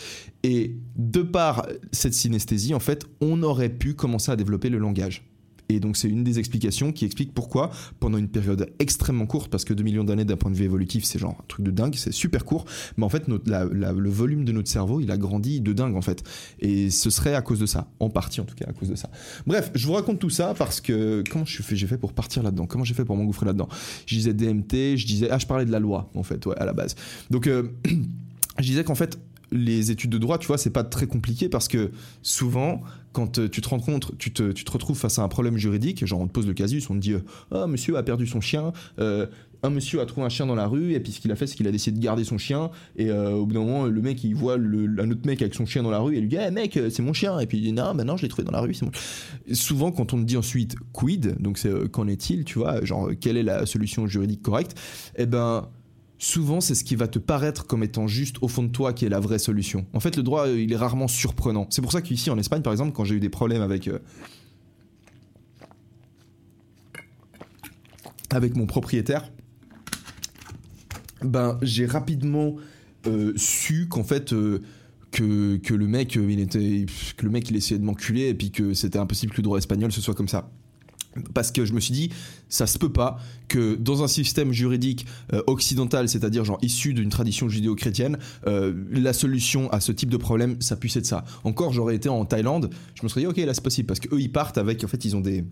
Et de par cette synesthésie, en fait, on aurait pu commencer à développer le langage. Et donc c'est une des explications qui explique pourquoi, pendant une période extrêmement courte, parce que 2 millions d'années d'un point de vue évolutif, c'est genre un truc de dingue, c'est super court, mais en fait le volume de notre cerveau, il a grandi de dingue en fait. Et ce serait à cause de ça, en partie en tout cas à cause de ça. Bref, je vous raconte tout ça parce que comment j'ai fait, fait pour partir là-dedans? Comment j'ai fait pour m'engouffrer là-dedans? Je disais DMT, je disais ah je parlais de la loi en fait, à la base. Donc euh, je disais qu'en fait les études de droit, tu vois, c'est pas très compliqué parce que souvent, quand euh, tu te compte, tu te, tu te retrouves face à un problème juridique, genre on te pose le casus, on te dit Ah, monsieur a perdu son chien, euh, un monsieur a trouvé un chien dans la rue, et puis ce qu'il a fait, c'est qu'il a décidé de garder son chien, et au bout d'un moment, le mec, il voit un autre mec avec son chien dans la rue, et il lui dit Eh mec, c'est mon chien, et puis il dit Non, maintenant je l'ai trouvé dans la rue, c'est mon. Souvent, quand on te dit ensuite quid, donc c'est qu'en est-il, tu vois, genre quelle est la solution juridique correcte, eh ben souvent c'est ce qui va te paraître comme étant juste au fond de toi qui est la vraie solution. En fait, le droit, euh, il est rarement surprenant. C'est pour ça qu'ici en Espagne, par exemple, quand j'ai eu des problèmes avec euh, mon propriétaire, ben j'ai rapidement euh, su qu'en fait que, que, le mec il était que le mec il essayait de m'enculer et puis que c'était impossible que le droit espagnol ce soit comme ça parce que je me suis dit ça se peut pas que dans un système juridique euh, occidental c'est-à-dire genre issu d'une tradition judéo-chrétienne euh, la solution à ce type de problème ça puisse être ça. Encore j'aurais été en Thaïlande je me serais dit ok là c'est possible. Parce que eux ils partent avec en fait ils ont des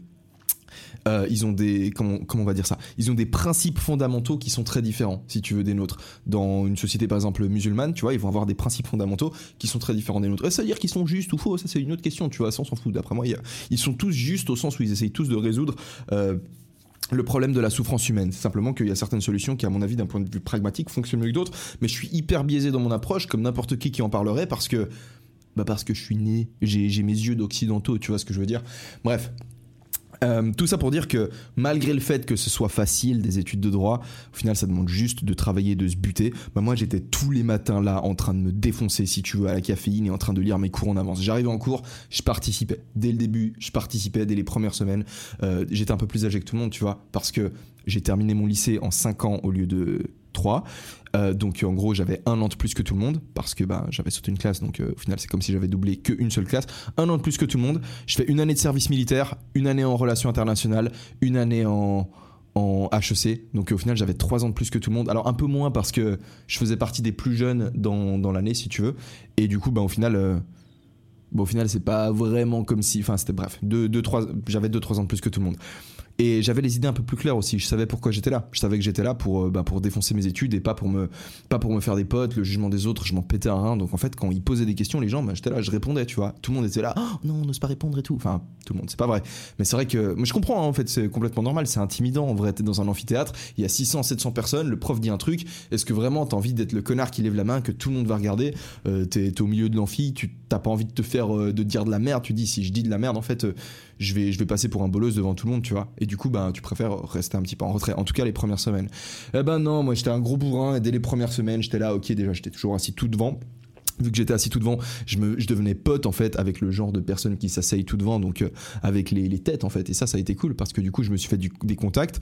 euh, ils ont des comment, on va dire ça? Ils ont des principes fondamentaux qui sont très différents, si tu veux, des nôtres. Dans une société par exemple musulmane, tu vois, ils vont avoir des principes fondamentaux qui sont très différents des nôtres. Et ça veut dire qu'ils sont justes ou faux Ça c'est une autre question, tu vois. Ça on s'en fout. D'après moi, ils sont tous justes au sens où ils essayent tous de résoudre. Euh, le problème de la souffrance humaine. C'est simplement qu'il y a certaines solutions qui, à mon avis, d'un point de vue pragmatique, fonctionnent mieux que d'autres. Mais je suis hyper biaisé dans mon approche, comme n'importe qui qui en parlerait, parce que, bah parce que je suis né, j'ai mes yeux d'occidentaux, tu vois ce que je veux dire? Bref, euh, tout ça pour dire que malgré le fait que ce soit facile des études de droit, au final ça demande juste de travailler, de se buter. Bah moi j'étais tous les matins là en train de me défoncer si tu veux à la caféine et en train de lire mes cours en avance. J'arrivais en cours, je participais. Dès le début, je participais dès les premières semaines. Euh, j'étais un peu plus âgé que tout le monde, tu vois, parce que j'ai terminé mon lycée en 5 ans au lieu de 3. Euh, donc en gros j'avais un an de plus que tout le monde parce que bah, j'avais sauté une classe donc euh, au final c'est comme si j'avais doublé qu'une seule classe. Un an de plus que tout le monde. Je fais une année de service militaire, une année en relations internationales, une année en en HEC. Donc au final, j'avais trois ans de plus que tout le monde. Alors un peu moins parce que je faisais partie des plus jeunes dans, dans l'année, si tu veux. Et du coup, bah, au final, euh, au final, c'est pas vraiment comme si. Enfin, c'était bref. Deux, deux, j'avais deux, trois ans de plus que tout le monde. Et j'avais les idées un peu plus claires aussi. Je savais pourquoi j'étais là. Je savais que j'étais là pour, euh, bah, pour défoncer mes études et pas pour, me, pas pour me faire des potes. Le jugement des autres, je m'en pétais un rein. Donc en fait, quand ils posaient des questions, les gens, bah, j'étais là, je répondais, tu vois. Tout le monde était là, oh, non, on n'ose pas répondre et tout. Enfin, tout le monde, c'est pas vrai. Mais c'est vrai que. Mais je comprends, hein, en fait, c'est complètement normal. C'est intimidant. En vrai, t'es dans un amphithéâtre, il y a 600, 700 personnes, le prof dit un truc. Est-ce que vraiment t'as envie d'être le connard qui lève la main, que tout le monde va regarder? Euh, T'es au milieu de l'amphi, tu t'as pas envie de te faire. Euh, de dire de la merde. Tu dis, si je dis de la merde, en fait je vais, je vais passer pour un bolos devant tout le monde, tu vois. Et du coup, ben, tu préfères rester un petit peu en retrait. En tout cas, les premières semaines. Eh ben non, moi j'étais un gros bourrin et dès les premières semaines, j'étais là, ok, déjà j'étais toujours assis tout devant vu que j'étais assis tout devant, je, me, je devenais pote en fait avec le genre de personnes qui s'asseyent tout devant, donc euh, avec les, les, têtes en fait. Et ça, ça a été cool parce que du coup, je me suis fait des contacts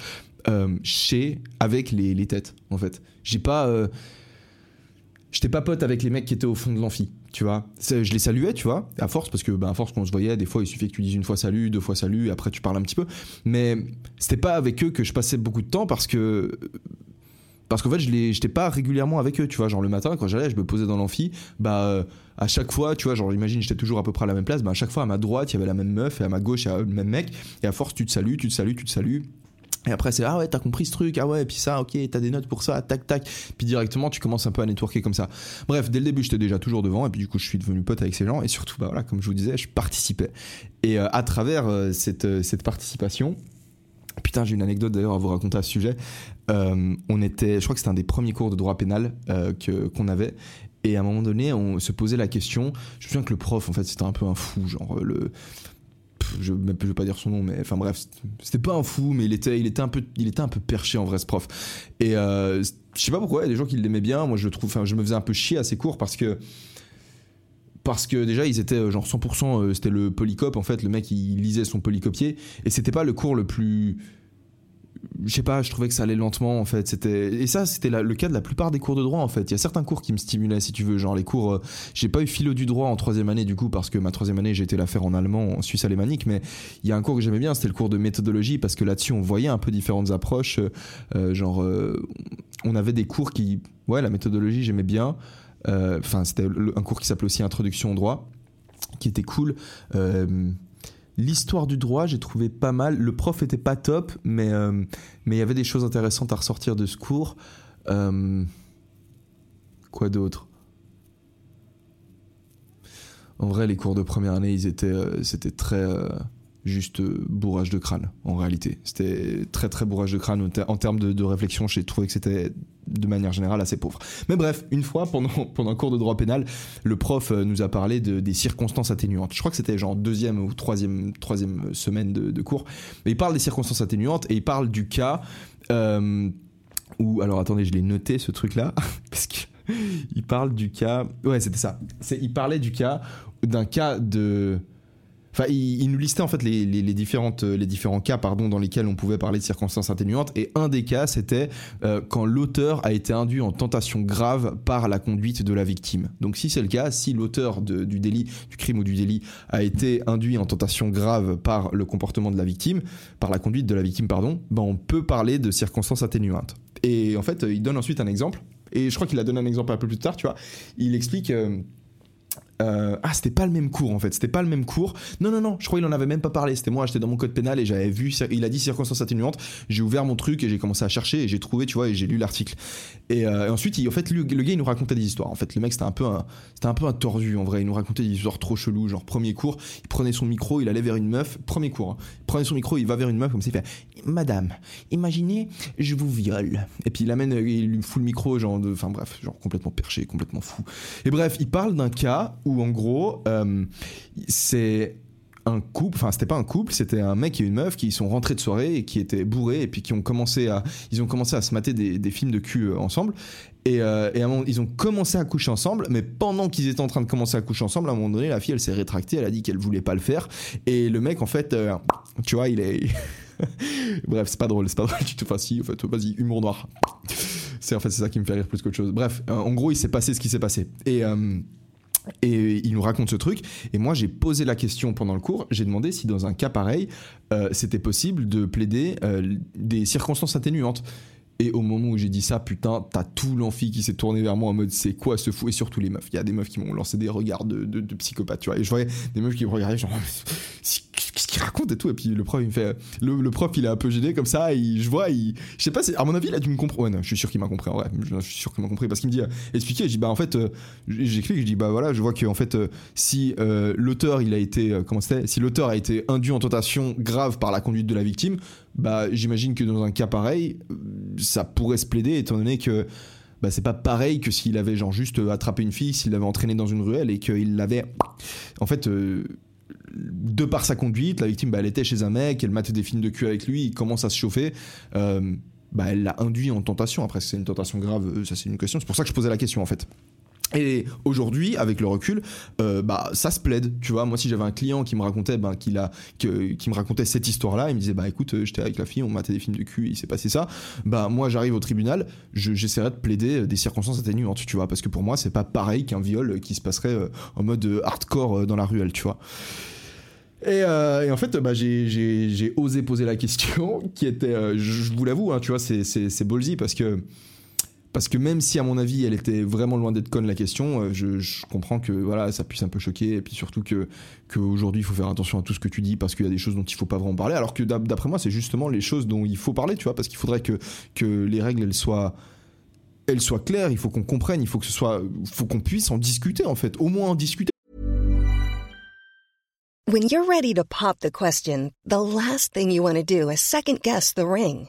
euh, chez avec les, les, têtes en fait. J'ai pas, euh, j'étais pas pote avec les mecs qui étaient au fond de l'amphi tu vois. Je les saluais, tu vois, à force, parce que, ben, à force qu'on se voyait, des fois, il suffit que tu dises une fois salut, deux fois salut, après tu parles un petit peu. Mais c'était pas avec eux que je passais beaucoup de temps parce que. Parce qu'en fait, je n'étais pas régulièrement avec eux, tu vois. Genre le matin, quand j'allais, je me posais dans l'amphi, bah, à chaque fois, tu vois, genre, j'imagine, j'étais toujours à peu près à la même place, bah, à chaque fois, à ma droite, il y avait la même meuf, et à ma gauche, il y avait le même mec, et à force, tu te salues, tu te salues, tu te salues. Et après, c'est ah ouais, t'as compris ce truc, ah ouais, et puis ça, ok, t'as des notes pour ça, tac, tac. Puis directement, tu commences un peu à networker comme ça. Bref, dès le début, j'étais déjà toujours devant, et puis du coup, je suis devenu pote avec ces gens, et surtout, bah voilà, comme je vous disais, je participais. Et euh, à travers euh, cette, euh, cette participation, putain, j'ai une anecdote d'ailleurs à vous raconter à ce sujet. on était, je crois que c'était un des premiers cours de droit pénal que qu'on avait, et à un moment donné, on se posait la question. Je me souviens que le prof, en fait, c'était un peu un fou, genre le je ne vais pas dire son nom, mais enfin bref, c'était pas un fou, mais il était, il était un peu, il était un peu perché en vrai ce prof. Et euh, je sais pas pourquoi, il y a des gens qui l'aimaient bien. Moi, je trouve, je me faisais un peu chier à ses cours parce que parce que déjà ils étaient euh, genre 100% euh, c'était le polycope en fait le mec il lisait son polycopier et c'était pas le cours le plus je sais pas, je trouvais que ça allait lentement en fait. Et ça c'était le cas de la plupart des cours de droit en fait. Il y a certains cours qui me stimulaient si tu veux, genre les cours. Euh, j'ai pas eu philo du droit en troisième année du coup parce que ma troisième année j'ai été la faire en allemand, en suisse alémanique, mais il y a un cours que j'aimais bien, c'était le cours de méthodologie parce que là-dessus on voyait un peu différentes approches. Euh, euh, genre on avait des cours qui, ouais, la méthodologie j'aimais bien. Enfin c'était un cours qui s'appelait aussi Introduction au droit, qui était cool. L'histoire du droit, j'ai trouvé pas mal. Le prof était pas top, mais euh, il y avait des choses intéressantes à ressortir de ce cours. Euh, quoi d'autre? En vrai, les cours de première année, ils étaient, euh, c'était très juste euh, bourrage de crâne, en réalité. C'était très très bourrage de crâne. En ter- En termes de, réflexion, j'ai trouvé que c'était de manière générale assez pauvre. Mais bref, une fois, pendant, un cours de droit pénal, le prof euh, nous a parlé de, des circonstances atténuantes. Je crois que c'était genre deuxième ou troisième, semaine de, cours. Et il parle des circonstances atténuantes et il parle du cas euh, où... Alors attendez, je l'ai noté ce truc-là, parce que... Il parle du cas... Ouais, c'était ça. Il parlait du cas d'un cas de... Enfin, il, nous listait en fait les, différentes, les différents cas pardon, dans lesquels on pouvait parler de circonstances atténuantes. Et un des cas, c'était euh, quand l'auteur a été induit en tentation grave par la conduite de la victime. Donc si c'est le cas, si l'auteur du délit, du crime ou du délit a été induit en tentation grave par le comportement de la victime, par la conduite de la victime, pardon, ben on peut parler de circonstances atténuantes. Et en fait, il donne ensuite un exemple. Et je crois qu'il a donné un exemple un peu plus tard, tu vois. Il explique... euh, euh, ah, c'était pas le même cours en fait, c'était pas le même cours. Non, non, non, je crois qu'il en avait même pas parlé. C'était moi, j'étais dans mon code pénal et j'avais vu, il a dit circonstances atténuantes. J'ai ouvert mon truc et j'ai commencé à chercher et j'ai trouvé, tu vois, et j'ai lu l'article. Et, euh, et ensuite, il, en fait, le gars, il nous racontait des histoires. En fait, le mec, c'était un peu un, c'était un peu un tordu en vrai. Il nous racontait des histoires trop cheloues. Genre, premier cours, il prenait son micro, il allait vers une meuf. Premier cours, hein. il prenait son micro, il va vers une meuf comme ça, il fait Madame, imaginez, je vous viole. Et puis il amène, il lui fout le micro, genre, enfin bref, genre complètement perché, complètement fou. Et bref, il parle d'un cas où en gros, euh, c'est un couple, enfin c'était pas un couple, c'était un mec et une meuf qui sont rentrés de soirée et qui étaient bourrés et puis qui ont commencé à, ils ont commencé à se mater des, films de cul euh, ensemble. Et, euh, et à un moment, ils ont commencé à coucher ensemble, mais pendant qu'ils étaient en train de commencer à coucher ensemble, à un moment donné, la fille, elle s'est rétractée, elle a dit qu'elle voulait pas le faire. Et le mec, en fait, euh, tu vois, il est. Bref, c'est pas drôle, c'est pas drôle du tout. Enfin, si, en fait, vas-y, humour noir. C'est en fait c'est ça qui me fait rire plus qu'autre chose. Bref, en gros, il s'est passé ce qui s'est passé. Et et il nous raconte ce truc. Et moi, j'ai posé la question pendant le cours. J'ai demandé si dans un cas pareil, euh, c'était possible de plaider euh, des circonstances atténuantes. Et au moment où j'ai dit ça, putain, t'as tout l'amphi qui s'est tourné vers moi en mode c'est quoi ce fou? Et surtout les meufs. Il y a des meufs qui m'ont lancé des regards de, psychopathe, tu vois. Et je voyais des meufs qui me regardaient, genre, qu'est-ce qu'il raconte et tout? Et puis le prof, il me fait. Le, prof, il est un peu gêné comme ça. Et je vois, je sais pas, à mon avis, il a dû me comprendre. Ouais, non, je suis sûr qu'il m'a compris en vrai. Je, suis sûr qu'il m'a compris parce qu'il me dit euh, expliquez. Je dis bah en fait, euh, j'explique. Je dis bah voilà, je vois que en fait, euh, si euh, l'auteur, il a été. euh, comment c'était? Si l'auteur a été induit en tentation grave par la conduite de la victime, bah j'imagine que dans un cas pareil, ça pourrait se plaider étant donné que bah, c'est pas pareil que s'il avait genre juste euh, attrapé une fille, s'il l'avait entraînée dans une ruelle et qu'il l'avait en fait euh, de par sa conduite, la victime bah, elle était chez un mec, elle mate des films de cul avec lui, il commence à se chauffer. euh, bah, elle l'a induit en tentation. Après, c'est une tentation grave, ça c'est une question. C'est pour ça que je posais la question en fait. Et aujourd'hui, avec le recul, euh, bah ça se plaide. Tu vois, moi si j'avais un client qui me racontait, ben qui me racontait cette histoire-là, il me disait bah écoute, euh, j'étais avec la fille, on matait des films de cul, il s'est passé ça. Bah moi j'arrive au tribunal, je- j'essaierai de plaider euh, des circonstances atténuantes, tu vois, parce que pour moi c'est pas pareil qu'un viol qui se passerait en mode hardcore dans la ruelle, tu vois. Et, en fait, bah, j'ai- osé poser la question qui était, je, vous l'avoue, hein, tu vois, c'est ballsy parce que parce que même si à mon avis elle était vraiment loin d'être conne la question, euh, je, comprends que voilà ça puisse un peu choquer et puis surtout que qu'aujourd'hui il faut faire attention à tout ce que tu dis parce qu'il y a des choses dont il faut pas vraiment parler alors que d'ap- d'après moi c'est justement les choses dont il faut parler tu vois parce qu'il faudrait que que les règles elles soient elles soient claires, il faut qu'on comprenne, il faut que ce soit faut qu'on puisse en discuter en fait, au moins en discuter. When you're ready to pop the question, the last thing you want to do is second guess the ring.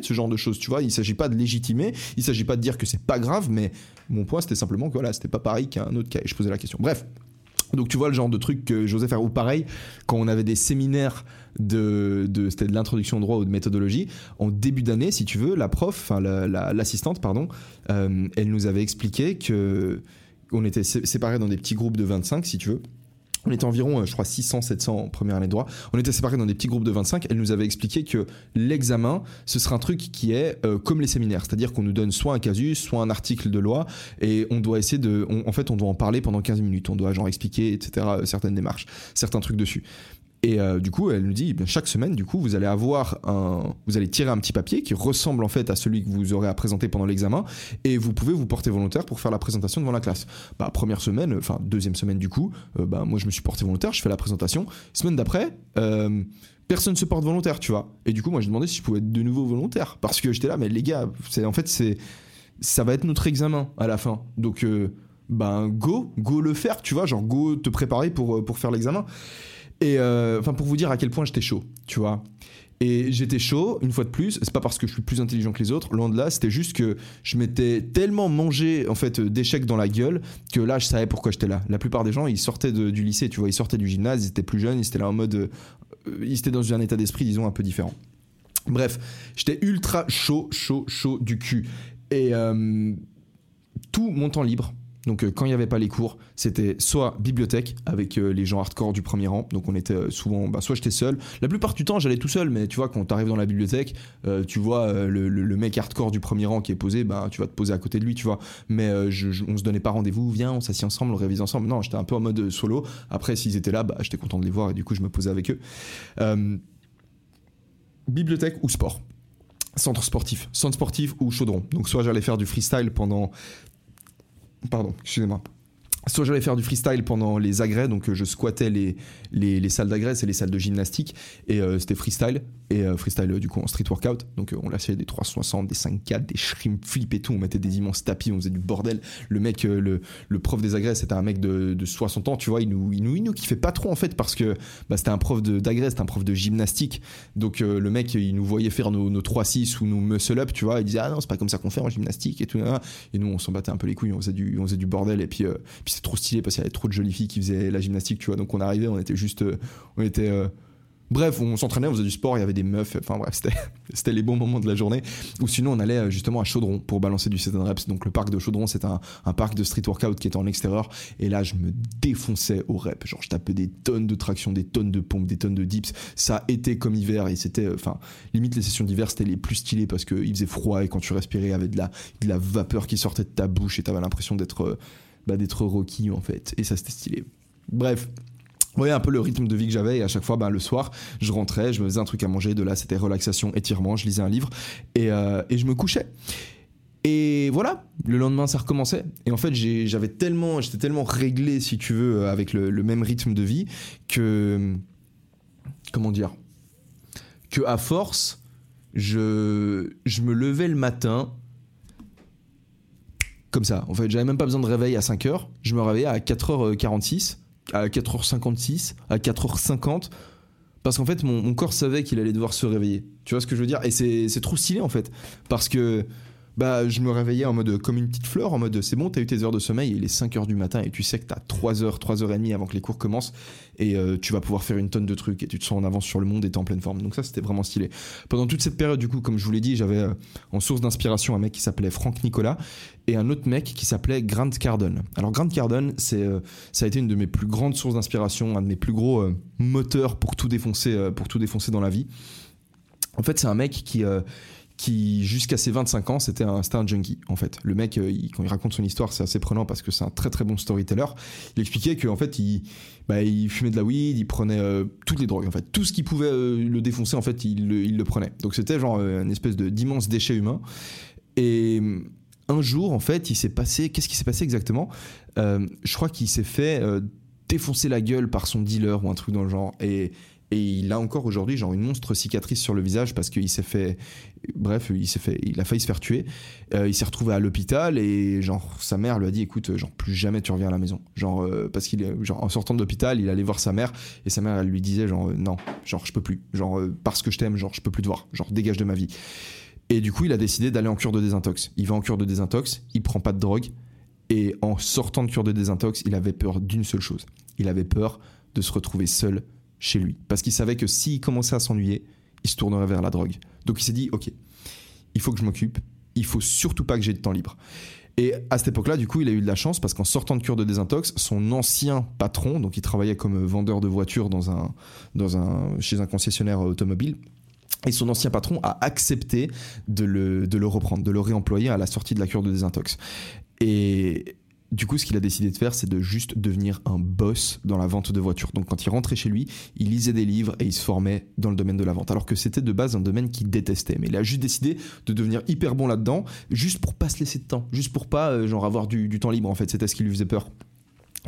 De ce genre de choses, tu vois. Il s'agit pas de légitimer, il s'agit pas de dire que c'est pas grave, mais mon point c'était simplement que voilà, c'était pas pareil qu'un autre cas. Et je posais la question. Bref. Donc tu vois le genre de truc que faire. Ou pareil, quand on avait des séminaires de, de c'était de l'introduction au droit ou de méthodologie, en début d'année, si tu veux, la prof, enfin la- la- l'assistante, pardon, euh, elle nous avait expliqué que on était sé- séparés dans des petits groupes de 25, si tu veux. On était environ, euh, je crois, 600, 700 en première année de droit. On était séparés dans des petits groupes de 25. Elle nous avait expliqué que l'examen, ce sera un truc qui est euh, comme les séminaires. C'est-à-dire qu'on nous donne soit un casus, soit un article de loi, et on doit essayer de. on- en fait, on doit en parler pendant 15 minutes. On doit, genre, expliquer, etc., euh, certaines démarches, certains trucs dessus. Et euh, du coup, elle nous dit, eh chaque semaine, du coup, vous allez avoir un, vous allez tirer un petit papier qui ressemble en fait à celui que vous aurez à présenter pendant l'examen, et vous pouvez vous porter volontaire pour faire la présentation devant la classe. Bah, première semaine, enfin deuxième semaine du coup, euh, bah, moi je me suis porté volontaire, je fais la présentation. Semaine d'après, euh, personne se porte volontaire, tu vois. Et du coup, moi je demandais si je pouvais être de nouveau volontaire, parce que j'étais là, mais les gars, en fait c'est, ça va être notre examen à la fin, donc ben go, go le faire, tu vois, genre go te préparer pour pour faire l'examen. Et euh, enfin, pour vous dire à quel point j'étais chaud, tu vois. Et j'étais chaud, une fois de plus, c'est pas parce que je suis plus intelligent que les autres, loin de là, c'était juste que je m'étais tellement mangé en fait d'échecs dans la gueule que là je savais pourquoi j'étais là. La plupart des gens ils sortaient du lycée, tu vois, ils sortaient du gymnase, ils étaient plus jeunes, ils étaient là en mode. Euh, ils étaient dans un état d'esprit, disons, un peu différent. Bref, j'étais ultra chaud, chaud, chaud du cul. Et euh, tout mon temps libre, donc euh, quand il n'y avait pas les cours, c'était soit bibliothèque avec euh, les gens hardcore du premier rang. Donc on était euh, souvent, bah, soit j'étais seul. La plupart du temps j'allais tout seul, mais tu vois quand tu arrives dans la bibliothèque, tu vois le, mec hardcore du premier rang qui est posé, bah tu vas te poser à côté de lui, tu vois. Mais je, on se donnait pas rendez-vous, viens, on s'assied ensemble, on révise ensemble. Non, j'étais un peu en mode solo. Après s'ils étaient là, bah, j'étais content de les voir et du coup je me posais avec eux. bibliothèque ou sport? Centre sportif, centre sportif ou chaudron. Donc soit j'allais faire du freestyle pendant Pardon, excusez-moi. Soit j'allais faire du freestyle pendant les agrès, donc euh, je squattais les, les, salles d'agrès, c'est les salles de gymnastique, et euh, c'était freestyle, et euh, freestyle du coup en street workout, donc on lâchait des 360, des 5-4, des shrimp flip et tout, on mettait des immenses tapis, on faisait du bordel. Le mec, le, le prof des agrès, c'était un mec de, de, 60 ans, tu vois, il nous, il nous, il nous kiffait pas trop en fait, parce que bah, c'était un prof d'agrès, c'était un prof de gymnastique, donc le mec, il nous voyait faire nos, nos 3-6 ou nos muscle up, tu vois, il disait ah non, c'est pas comme ça qu'on fait en gymnastique et tout, et nous on s'en battait un peu les couilles, on faisait du, on faisait du bordel, et puis, puis c'est trop stylé parce qu'il y avait trop de jolies filles qui faisaient la gymnastique, tu vois. Donc on arrivait, on était juste, euh, on était, euh, bref, on s'entraînait, on faisait du sport, il y avait des meufs, enfin bref, c'était les bons moments de la journée. Ou sinon, on allait euh, justement à Chaudron pour balancer du set reps. Donc le parc de Chaudron, c'est un, un, parc de street workout qui était en extérieur. Et là, je me défonçais au rep. Genre, je tapais des tonnes de traction, des tonnes de pompes, des tonnes de dips. Ça était comme hiver et c'était, enfin, limite les sessions d'hiver, c'était les plus stylées parce qu'il faisait froid et quand tu respirais, il y avait de la, de la vapeur qui sortait de ta bouche et t'avais l'impression d'être bah, d'être Rocky en fait. Et ça c'était stylé. Bref, vous voyez un peu le rythme de vie que j'avais et à chaque fois bah, le soir je rentrais, je me faisais un truc à manger, de là c'était relaxation, étirement, je lisais un livre et, euh, et, je me couchais. Et voilà, le lendemain ça recommençait. Et en fait j'avais tellement, j'étais tellement réglé si tu veux avec le, le, même rythme de vie que comment dire, que à force je, je me levais le matin comme ça. En fait, j'avais même pas besoin de réveil à 5h. Je me réveillais à 4h46, à 4h56, à 4h50. Parce qu'en fait, mon, corps savait qu'il allait devoir se réveiller. Tu vois ce que je veux dire? Et c'est trop stylé en fait. Parce que bah, je me réveillais en mode comme une petite fleur, en mode c'est bon, t'as eu tes heures de sommeil, il est 5 heures du matin et tu sais que t'as 3 heures, 3 heures et demie avant que les cours commencent et euh, tu vas pouvoir faire une tonne de trucs et tu te sens en avance sur le monde et t'es en pleine forme. Donc ça, c'était vraiment stylé. Pendant toute cette période, du coup, comme je vous l'ai dit, j'avais euh, en source d'inspiration un mec qui s'appelait Frank Nicolas et un autre mec qui s'appelait Grant Cardone. Alors Grant Cardone, euh, ça a été une de mes plus grandes sources d'inspiration, un de mes plus gros moteurs pour tout défoncer, pour tout défoncer dans la vie. En fait, c'est un mec qui, qui jusqu'à ses 25 ans c'était un, un junkie en fait. Le mec euh, quand il raconte son histoire c'est assez prenant parce que c'est un très très bon storyteller. Il expliquait qu'en fait il, bah, il fumait de la weed il prenait euh, toutes les drogues en fait. Tout ce qui pouvait euh, le défoncer en fait il, le prenait. Donc c'était genre une espèce d'immense déchet humain. Et un jour en fait il s'est passé qu'est-ce qui s'est passé exactement? Je crois qu'il s'est fait défoncer la gueule par son dealer ou un truc dans le genre. Et et il a encore aujourd'hui genre une monstre cicatrice sur le visage parce qu'il s'est fait bref il s'est fait il a failli se faire tuer. Euh, il s'est retrouvé à l'hôpital et genre sa mère lui a dit écoute genre plus jamais tu reviens à la maison. Genre euh, parce qu'il genre en sortant de l'hôpital il allait voir sa mère et sa mère lui disait genre euh, non genre je peux plus. Genre parce que je t'aime genre je peux plus te voir. Genre dégage de ma vie. Et du coup il a décidé d'aller en cure de désintox. Il va en cure de désintox il prend pas de drogue et en sortant de cure de désintox il avait peur d'une seule chose. Il avait peur de se retrouver seul chez lui. Parce qu'il savait que s'il commençait à s'ennuyer, il se tournerait vers la drogue. Donc il s'est dit, ok, il faut que je m'occupe, il faut surtout pas que j'ai de temps libre. Et à cette époque-là, du coup, il a eu de la chance parce qu'en sortant de cure de désintox, son ancien patron, donc il travaillait comme vendeur de voitures dans un, dans un, chez un concessionnaire automobile, et son ancien patron a accepté de le, de le reprendre, de le réemployer à la sortie de la cure de désintox. Et du coup, ce qu'il a décidé de faire, c'est de juste devenir un boss dans la vente de voitures. Donc, quand il rentrait chez lui, il lisait des livres et il se formait dans le domaine de la vente. Alors que c'était de base un domaine qu'il détestait. Mais il a juste décidé de devenir hyper bon là-dedans, juste pour pas se laisser de temps, juste pour pas, euh, genre, avoir du, temps libre, en fait. C'était ce qui lui faisait peur.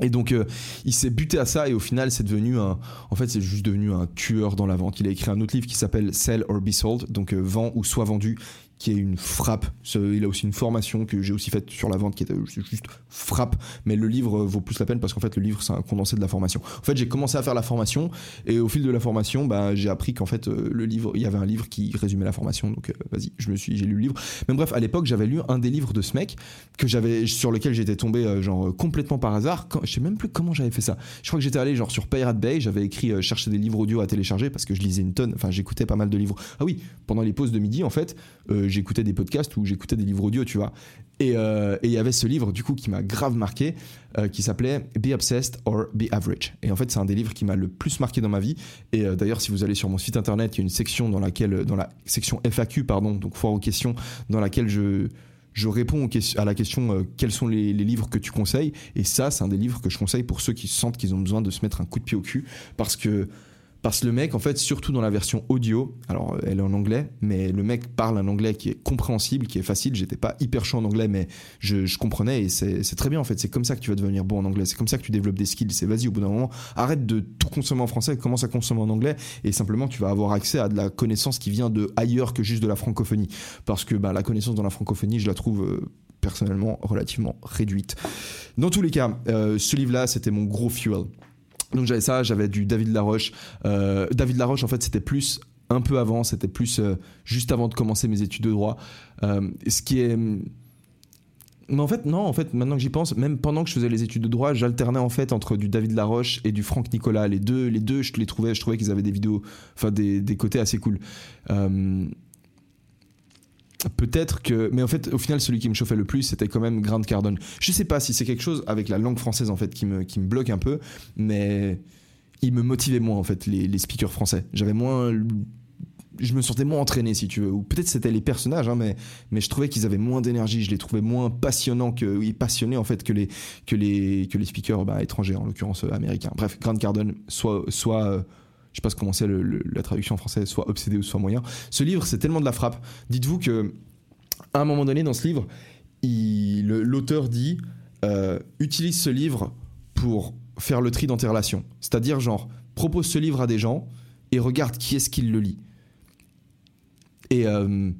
Et donc euh, il s'est buté à ça et au final c'est devenu un en fait c'est juste devenu un tueur dans la vente. Il a écrit un autre livre qui s'appelle Sell or Be Sold donc euh, vend ou soit vendu qui est une frappe. Il a aussi une formation que j'ai aussi faite sur la vente qui était juste frappe. Mais le livre vaut plus la peine parce qu'en fait, le livre, c'est un condensé de la formation. En fait, j'ai commencé à faire la formation et au fil de la formation, bah, j'ai appris qu'en fait, euh, le livre, il y avait un livre qui résumait la formation. Donc, euh, vas-y, je me suis, j'ai lu le livre. Mais bref, à l'époque, j'avais lu un des livres de ce mec que j'avais, sur lequel j'étais tombé, euh, genre, complètement par hasard. Quand, je sais même plus comment j'avais fait ça. Je crois que j'étais allé, genre, sur Pirate Bay, j'avais écrit chercher des livres audio à télécharger parce que je lisais une tonne. Enfin, j'écoutais pas mal de livres. Ah oui, pendant les pauses de midi, en fait, j'écoutais des podcasts ou j'écoutais des livres audio, tu vois. Euh, et il y avait ce livre, du coup, qui m'a grave marqué, euh, qui s'appelait Be Obsessed or Be Average. Et en fait, c'est un des livres qui m'a le plus marqué dans ma vie. Et euh, d'ailleurs, si vous allez sur mon site internet, il y a une section dans laquelle, dans la section FAQ, pardon, donc foire aux questions, dans laquelle je je réponds à la question quels sont les, les, livres que tu conseilles et ça c'est un des livres que je conseille pour ceux qui sentent qu'ils ont besoin de se mettre un coup de pied au cul parce que parce que le mec, en fait, surtout dans la version audio, alors euh, elle est en anglais, mais le mec parle un anglais qui est compréhensible, qui est facile. J'étais pas hyper chaud en anglais, mais je, comprenais et c'est très bien en fait. C'est comme ça que tu vas devenir bon en anglais. C'est comme ça que tu développes des skills. C'est vas-y, au bout d'un moment, arrête de tout consommer en français, commence à consommer en anglais et simplement tu vas avoir accès à de la connaissance qui vient de ailleurs que juste de la francophonie. Parce que bah, la connaissance dans la francophonie, je la trouve. Euh, personnellement relativement réduite. Dans tous les cas, euh, ce livre-là, c'était mon gros fuel. Donc j'avais ça, j'avais du David Laroche. Euh, David Laroche, en fait, c'était plus un peu avant, c'était plus euh, juste avant de commencer mes études de droit. Euh, ce qui est. Mais en fait, non, en fait, maintenant que j'y pense, même pendant que je faisais les études de droit, j'alternais en fait entre du David Laroche et du Franck Nicolas. Les deux, les deux, je les trouvais, je trouvais qu'ils avaient des vidéos, enfin des, des côtés assez cool. Peut-être que mais en fait au final celui qui me chauffait le plus c'était quand même Grant Cardone. Je sais pas si c'est quelque chose avec la langue française en fait qui me, qui me bloque un peu mais il me motivait moins en fait les, speakers français. J'avais moins je me sentais moins entraîné si tu veux. Ou peut-être c'était les personnages hein, mais mais je trouvais qu'ils avaient moins d'énergie. Je les trouvais moins passionnants que passionnés en fait que les que les que les speakers bah, étrangers en l'occurrence euh, américains. Bref Grant Cardone soit soit euh, je sais pas comment c'est la traduction en français, soit obsédé ou soit moyen. Ce livre, c'est tellement de la frappe. Dites-vous que à un moment donné dans ce livre, l'auteur dit euh, utilise ce livre pour faire le tri dans tes relations. C'est-à-dire genre propose ce livre à des gens et regarde qui est-ce qui le lit. Et euh,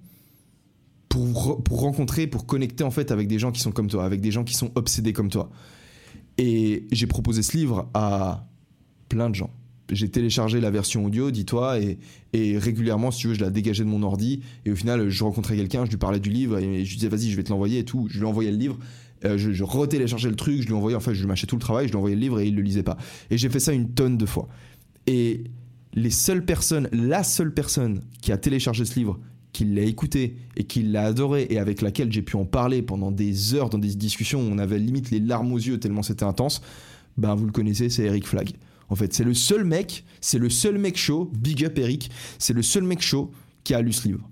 pour, pour rencontrer, pour connecter en fait avec des gens qui sont comme toi, avec des gens qui sont obsédés comme toi. Et j'ai proposé ce livre à plein de gens j'ai téléchargé la version audio, dis-toi, et, régulièrement, si tu veux, je la dégageais de mon ordi, et au final, je rencontrais quelqu'un, je lui parlais du livre, et je lui disais, vas-y, je vais te l'envoyer et tout. Je lui envoyais le livre, euh, je, je retéléchargeais le truc, je lui envoyais, enfin, je lui mâchais tout le travail, je lui envoyais le livre et il le lisait pas. Et j'ai fait ça une tonne de fois. Et les seules personnes, la seule personne qui a téléchargé ce livre, qui l'a écouté et qui l'a adoré et avec laquelle j'ai pu en parler pendant des heures dans des discussions où on avait limite les larmes aux yeux tellement c'était intense, ben vous le connaissez, c'est Eric Flagg. En fait, c'est le seul mec, c'est le seul mec chaud, big up Eric, c'est le seul mec chaud qui a lu ce livre.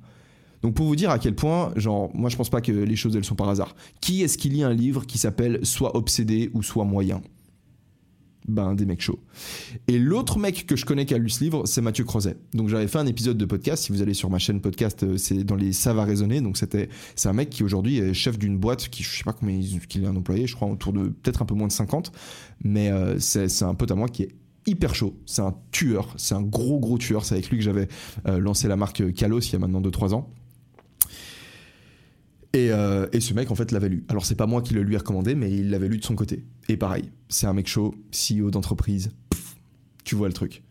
Donc pour vous dire à quel point, genre, moi je pense pas que les choses elles sont par hasard. Qui est-ce qui lit un livre qui s'appelle Soit obsédé ou soit moyen? Ben, des mecs chauds. Et l'autre mec que je connais qui a lu ce livre, c'est Mathieu Crozet. Donc j'avais fait un épisode de podcast. Si vous allez sur ma chaîne podcast, euh, c'est dans les Ça va raisonner. Donc c'était, c'est un mec qui aujourd'hui est chef d'une boîte qui, je sais pas combien il a un employé, je crois autour de peut-être un peu moins de 50. Mais euh, c'est un pote à moi qui est hyper chaud. C'est un tueur. C'est un gros, gros tueur. C'est avec lui que j'avais euh, lancé la marque Kalos il y a maintenant 2-3 ans. Euh, et, ce mec, en fait, l'avait lu. Alors, c'est pas moi qui le lui ai recommandé, mais il l'avait lu de son côté. Et pareil, c'est un mec chaud, CEO d'entreprise. Tu vois le truc.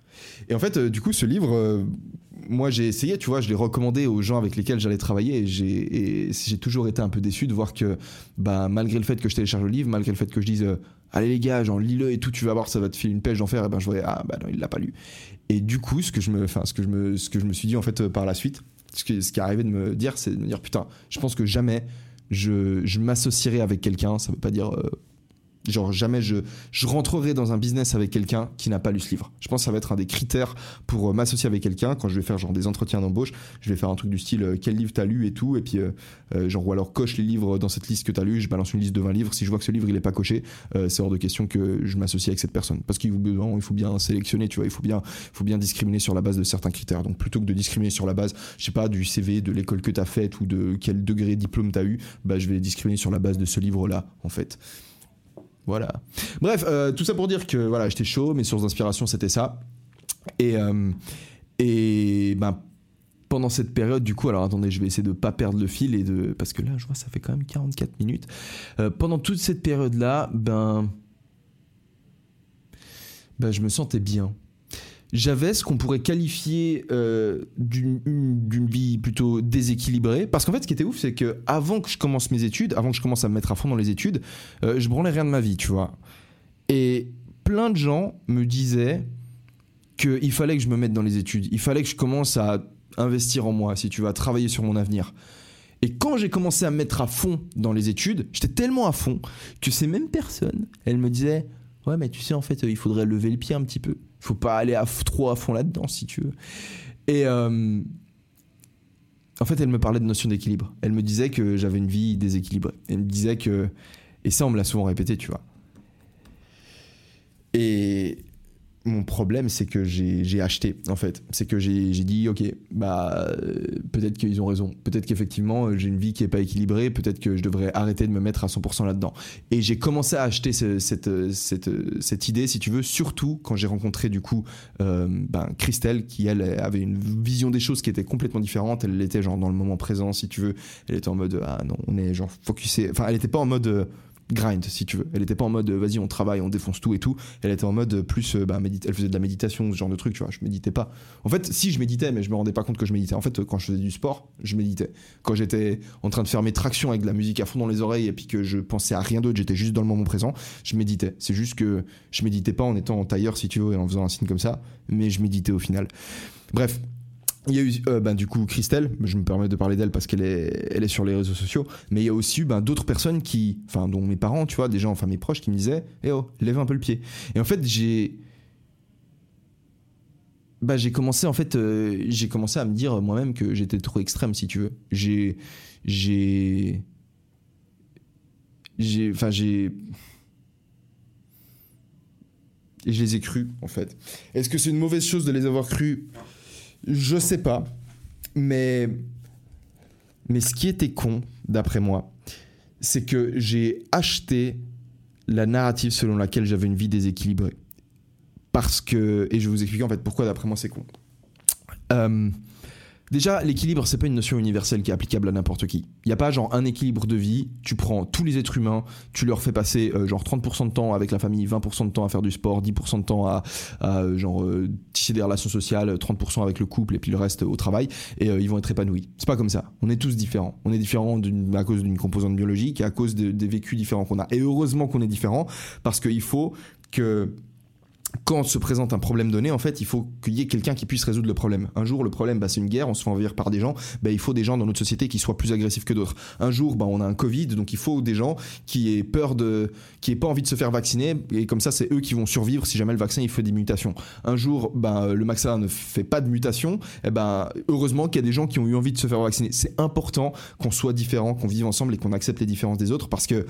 Et en fait, euh, du coup, ce livre, moi, j'ai essayé, tu vois, je l'ai recommandé aux gens avec lesquels j'allais travailler. Et j'ai toujours été un peu déçu de voir que, bah, malgré le fait que je télécharge le livre, malgré le fait que je dise allez les gars, genre lis-le et tout, tu vas voir, ça va te filer une pêche d'enfer. Et ben je voyais, ah bah non, il l'a pas lu. Et du coup, ce que je me, ce que je me, ce que je me suis dit en fait euh, par la suite, ce, qui est arrivé de me dire, c'est de me dire putain, je pense que jamais je, je m'associerai avec quelqu'un. Ça veut pas dire euh, Genre jamais je, je rentrerai dans un business avec quelqu'un qui n'a pas lu ce livre. Je pense que ça va être un des critères pour euh, m'associer avec quelqu'un quand je vais faire genre des entretiens d'embauche. Je vais faire un truc du style euh, quel livre t'as lu et tout et puis euh, genre ou alors coche les livres dans cette liste que t'as lu. Je balance une liste de 20 livres. Si je vois que ce livre il est pas coché, c'est hors de question que je m'associe avec cette personne parce qu'il faut, faut bien sélectionner, tu vois, il faut bien, faut bien discriminer sur la base de certains critères. Donc plutôt que de discriminer sur la base, je sais pas du CV, de l'école que t'as faite ou de quel degré diplôme t'as eu, bah je vais discriminer sur la base de ce livre là en fait. Voilà. Bref, euh, tout ça pour dire que voilà, j'étais chaud, mes sources d'inspiration c'était ça. Et, euh, et ben, pendant cette période, du coup, alors attendez, je vais essayer de pas perdre le fil et de. Parce que là, je vois, ça fait quand même 44 minutes. Euh, pendant toute cette période-là, ben. Ben, je me sentais bien j'avais ce qu'on pourrait qualifier euh, d'une vie plutôt déséquilibrée. Parce qu'en fait, ce qui était ouf, c'est que avant que je commence mes études, avant que je commence à me mettre à fond dans les études, euh, je branlais rien de ma vie, tu vois. Et plein de gens me disaient qu'il fallait que je me mette dans les études. Il fallait que je commence à investir en moi, si tu vas travailler sur mon avenir. Et quand j'ai commencé à me mettre à fond dans les études, j'étais tellement à fond que ces mêmes personnes, elles me disaient Ouais, mais tu sais, en fait, il faudrait lever le pied un petit peu faut pas aller à, trop à fond là-dedans si tu veux. Et euh, en fait, elle me parlait de notion d'équilibre. Elle me disait que j'avais une vie déséquilibrée. Elle me disait que. Et ça, on me l'a souvent répété, tu vois. Et mon problème, c'est que j'ai acheté, en fait. C'est que j'ai dit, ok, bah, euh, peut-être qu'ils ont raison. Peut-être qu'effectivement, euh, j'ai une vie qui est pas équilibrée. Peut-être que je devrais arrêter de me mettre à 100% là-dedans. Et j'ai commencé à acheter cette, cette, cette, idée, si tu veux, surtout quand j'ai rencontré, du coup, euh, ben, Christelle, qui, elle, avait une vision des choses qui était complètement différente. Elle était, genre, dans le moment présent, si tu veux. Elle était en mode, ah non, on est, genre, focusé. Enfin, elle était pas en mode grind si tu veux. Elle était pas en mode vas-y on travaille, on défonce tout et tout. Elle était en mode plus euh, bah, elle faisait de la méditation, ce genre de truc, tu vois. Je méditais pas. En fait, si je méditais, mais je me rendais pas compte que je méditais. En fait, quand je faisais du sport, je méditais. Quand j'étais en train de faire mes tractions avec de la musique à fond dans les oreilles et puis que je pensais à rien d'autre, j'étais juste dans le moment présent, je méditais. C'est juste que je méditais pas en étant en tailleur si tu veux et en faisant un signe comme ça, mais je méditais au final. Bref, il y a eu euh, ben, du coup Christelle, je me permets de parler d'elle parce qu'elle est, elle est sur les réseaux sociaux, mais il y a aussi eu ben, d'autres personnes qui, enfin dont mes parents, tu vois, des gens, enfin mes proches qui me disaient, eh oh, lève un peu le pied. Et en fait j'ai, bah, j'ai commencé en fait, euh, j'ai commencé à me dire moi-même que j'étais trop extrême si tu veux. J'ai, j'ai, j'ai, enfin j'ai et je les ai crus en fait. Est-ce que c'est une mauvaise chose de les avoir crus? Je sais pas. Mais. Ce qui était con, d'après moi, c'est que j'ai acheté la narrative selon laquelle j'avais une vie déséquilibrée. Parce que. Et je vous expliquer en fait pourquoi, d'après moi, c'est con. Euh, Déjà, l'équilibre, c'est pas une notion universelle qui est applicable à n'importe qui. Il n'y a pas genre un équilibre de vie, tu prends tous les êtres humains, tu leur fais passer euh, genre 30% de temps avec la famille, 20% de temps à faire du sport, 10% de temps à, euh, genre euh, tisser des relations sociales, 30% avec le couple et puis le reste au travail et ils vont être épanouis. C'est pas comme ça. On est tous différents. On est différents à cause d'une composante biologique et à cause des vécus différents qu'on a. Et heureusement qu'on est différents parce qu'il faut que quand se présente un problème donné, en fait, il faut qu'il y ait quelqu'un qui puisse résoudre le problème. Un jour, le problème, bah, c'est une guerre, on se fait envahir par des gens, bah, il faut des gens dans notre société qui soient plus agressifs que d'autres. Un jour, bah, on a un Covid, donc il faut des gens qui aient peur de, qui aient pas envie de se faire vacciner, et comme ça, c'est eux qui vont survivre si jamais le vaccin il fait des mutations. Un jour, bah, le vaccin ne fait pas de mutation, et eh ben, heureusement qu'il y a des gens qui ont eu envie de se faire vacciner. C'est important qu'on soit différents, qu'on vive ensemble et qu'on accepte les différences des autres, parce que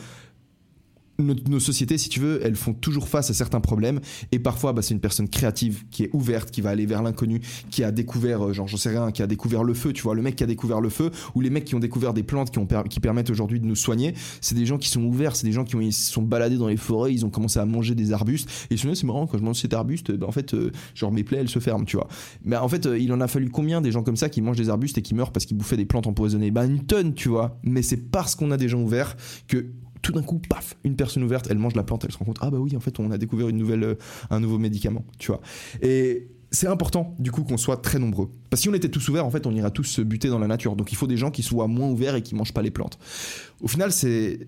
nos, sociétés, si tu veux, elles font toujours face à certains problèmes. Et parfois, bah, c'est une personne créative qui est ouverte, qui va aller vers l'inconnu, qui a découvert, euh, genre, j'en sais rien, qui a découvert le feu, tu vois, le mec qui a découvert le feu, ou les mecs qui ont découvert des plantes qui, ont qui permettent aujourd'hui de nous soigner. C'est des gens qui sont ouverts, c'est des gens qui ils sont baladés dans les forêts, ils ont commencé à manger des arbustes. Et je me c'est marrant, quand je mange cet arbuste, bah, en fait, euh, genre, mes plaies, elles se ferment, tu vois. Mais en fait, euh, il en a fallu combien des gens comme ça qui mangent des arbustes et qui meurent parce qu'ils bouffaient des plantes empoisonnées? Bah, une tonne, tu vois. Mais c'est parce qu'on a des gens ouverts que tout d'un coup, paf, une personne ouverte, elle mange la plante, elle se rend compte, ah bah oui, en fait, on a découvert une nouvelle, euh, un nouveau médicament, tu vois. Et c'est important, du coup, qu'on soit très nombreux. Parce que si on était tous ouverts, en fait, on ira tous se buter dans la nature. Donc il faut des gens qui soient moins ouverts et qui mangent pas les plantes. Au final, c'est.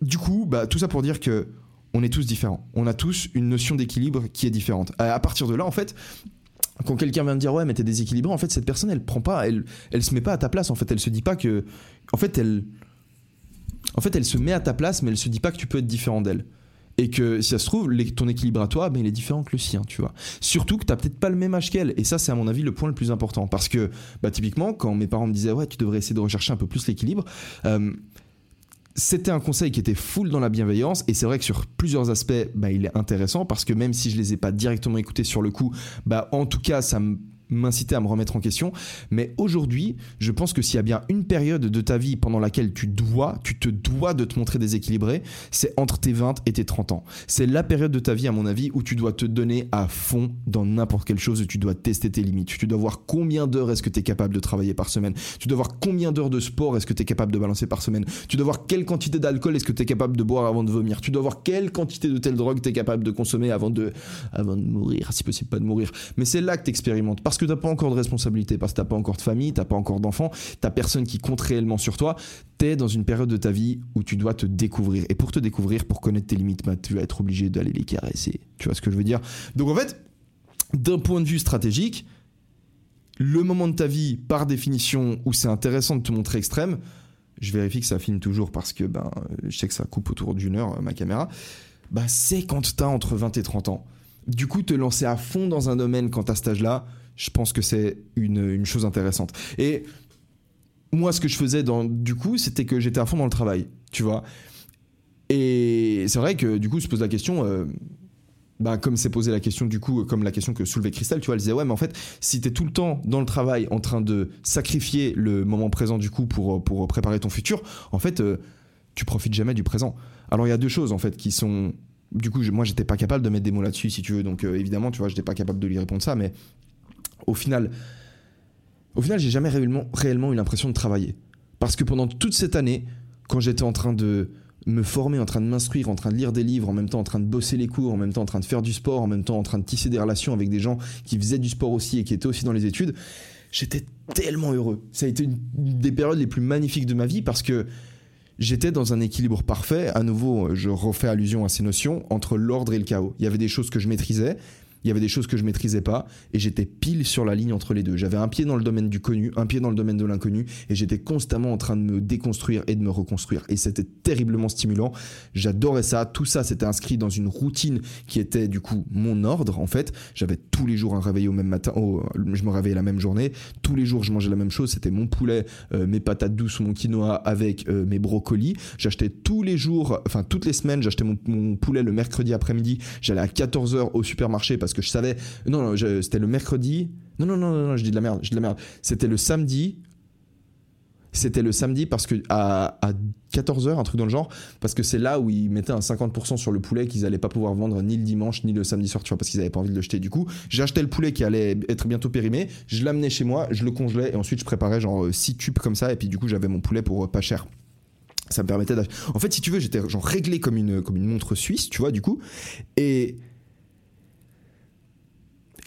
Du coup, bah, tout ça pour dire que on est tous différents. On a tous une notion d'équilibre qui est différente. À partir de là, en fait, quand quelqu'un vient me dire ouais mais t'es déséquilibré en fait cette personne elle prend pas elle elle se met pas à ta place en fait elle se dit pas que en fait elle en fait, elle se met à ta place, mais elle se dit pas que tu peux être différent d'elle. Et que si ça se trouve, ton équilibre à toi, ben, il est différent que le sien, tu vois. Surtout que tu n'as peut-être pas le même âge qu'elle. Et ça, c'est à mon avis le point le plus important. Parce que, bah, typiquement, quand mes parents me disaient, ouais, tu devrais essayer de rechercher un peu plus l'équilibre, euh, c'était un conseil qui était full dans la bienveillance et c'est vrai que sur plusieurs aspects, bah, il est intéressant parce que même si je les ai pas directement écoutés sur le coup, bah, en tout cas, ça me m'inciter à me remettre en question. Mais aujourd'hui, je pense que s'il y a bien une période de ta vie pendant laquelle tu dois, tu te dois de te montrer déséquilibré, c'est entre tes 20 et tes 30 ans. C'est la période de ta vie, à mon avis, où tu dois te donner à fond dans n'importe quelle chose, où tu dois tester tes limites. Tu dois voir combien d'heures est-ce que tu es capable de travailler par semaine. Tu dois voir combien d'heures de sport est-ce que tu es capable de balancer par semaine. Tu dois voir quelle quantité d'alcool est-ce que tu es capable de boire avant de vomir. Tu dois voir quelle quantité de telle drogue tu es capable de consommer avant de, avant de mourir, si possible pas de mourir. Mais c'est là que tu expérimentes. Parce que tu pas encore de responsabilité parce que t'as pas encore de famille, t'as pas encore d'enfants, t'as personne qui compte réellement sur toi. T'es dans une période de ta vie où tu dois te découvrir. Et pour te découvrir, pour connaître tes limites, bah, tu vas être obligé d'aller les caresser. Tu vois ce que je veux dire? Donc en fait, d'un point de vue stratégique, le moment de ta vie, par définition, où c'est intéressant de te montrer extrême, je vérifie que ça filme toujours parce que ben, je sais que ça coupe autour d'une heure ma caméra, bah, c'est quand t'as entre 20 et 30 ans. Du coup, te lancer à fond dans un domaine quand t'as cet âge-là, je pense que c'est une, chose intéressante. Et moi, ce que je faisais du coup, c'était que j'étais à fond dans le travail, tu vois. Et c'est vrai que du coup, se pose la question. Euh, bah, comme c'est posé la question, du coup, comme la question que soulevait Christelle, tu vois, elle disait, ouais, mais en fait, si t'es tout le temps dans le travail en train de sacrifier le moment présent, du coup, pour, pour préparer ton futur, en fait, euh, tu profites jamais du présent. Alors, il y a deux choses, en fait, qui sont. Du coup, moi, j'étais pas capable de mettre des mots là-dessus, si tu veux. Donc, euh, évidemment, tu vois, j'étais pas capable de lui répondre ça, mais au final, au final, j'ai jamais réellement, réellement eu l'impression de travailler. Parce que pendant toute cette année, quand j'étais en train de me former, en train de m'instruire, en train de lire des livres, en même temps en train de bosser les cours, en même temps en train de faire du sport, en même temps en train de tisser des relations avec des gens qui faisaient du sport aussi et qui étaient aussi dans les études, j'étais tellement heureux. Ça a été une des périodes les plus magnifiques de ma vie parce que j'étais dans un équilibre parfait. À nouveau, je refais allusion à ces notions entre l'ordre et le chaos. Il y avait des choses que je maîtrisais, il y avait des choses que je maîtrisais pas et j'étais pile sur la ligne entre les deux. J'avais un pied dans le domaine du connu, un pied dans le domaine de l'inconnu et j'étais constamment en train de me déconstruire et de me reconstruire et c'était terriblement stimulant. J'adorais ça, tout ça c'était inscrit dans une routine qui était du coup mon ordre en fait. J'avais tous les jours un réveil au même matin, je me réveillais la même journée, tous les jours je mangeais la même chose, c'était mon poulet, euh, mes patates douces ou mon quinoa avec euh, mes brocolis. J'achetais tous les jours, enfin toutes les semaines, j'achetais mon, mon poulet le mercredi après-midi, j'allais à 14h au supermarché parce que je savais. Non, non, c'était le mercredi. Non, non, non, non, je dis de la merde, je dis de la merde. C'était le samedi. C'était le samedi parce que à, 14h, un truc dans le genre, parce que c'est là où ils mettaient un 50% sur le poulet qu'ils allaient pas pouvoir vendre ni le dimanche ni le samedi soir, tu vois, parce qu'ils avaient pas envie de le jeter. Du coup, acheté le poulet qui allait être bientôt périmé, je l'amenais chez moi, je le congelais et ensuite je préparais genre 6 tubes comme ça et puis du coup j'avais mon poulet pour euh, pas cher ça me permettait d'acheter. En fait, si tu veux, j'étais genre réglé comme une, comme une montre suisse, tu vois, du coup. Et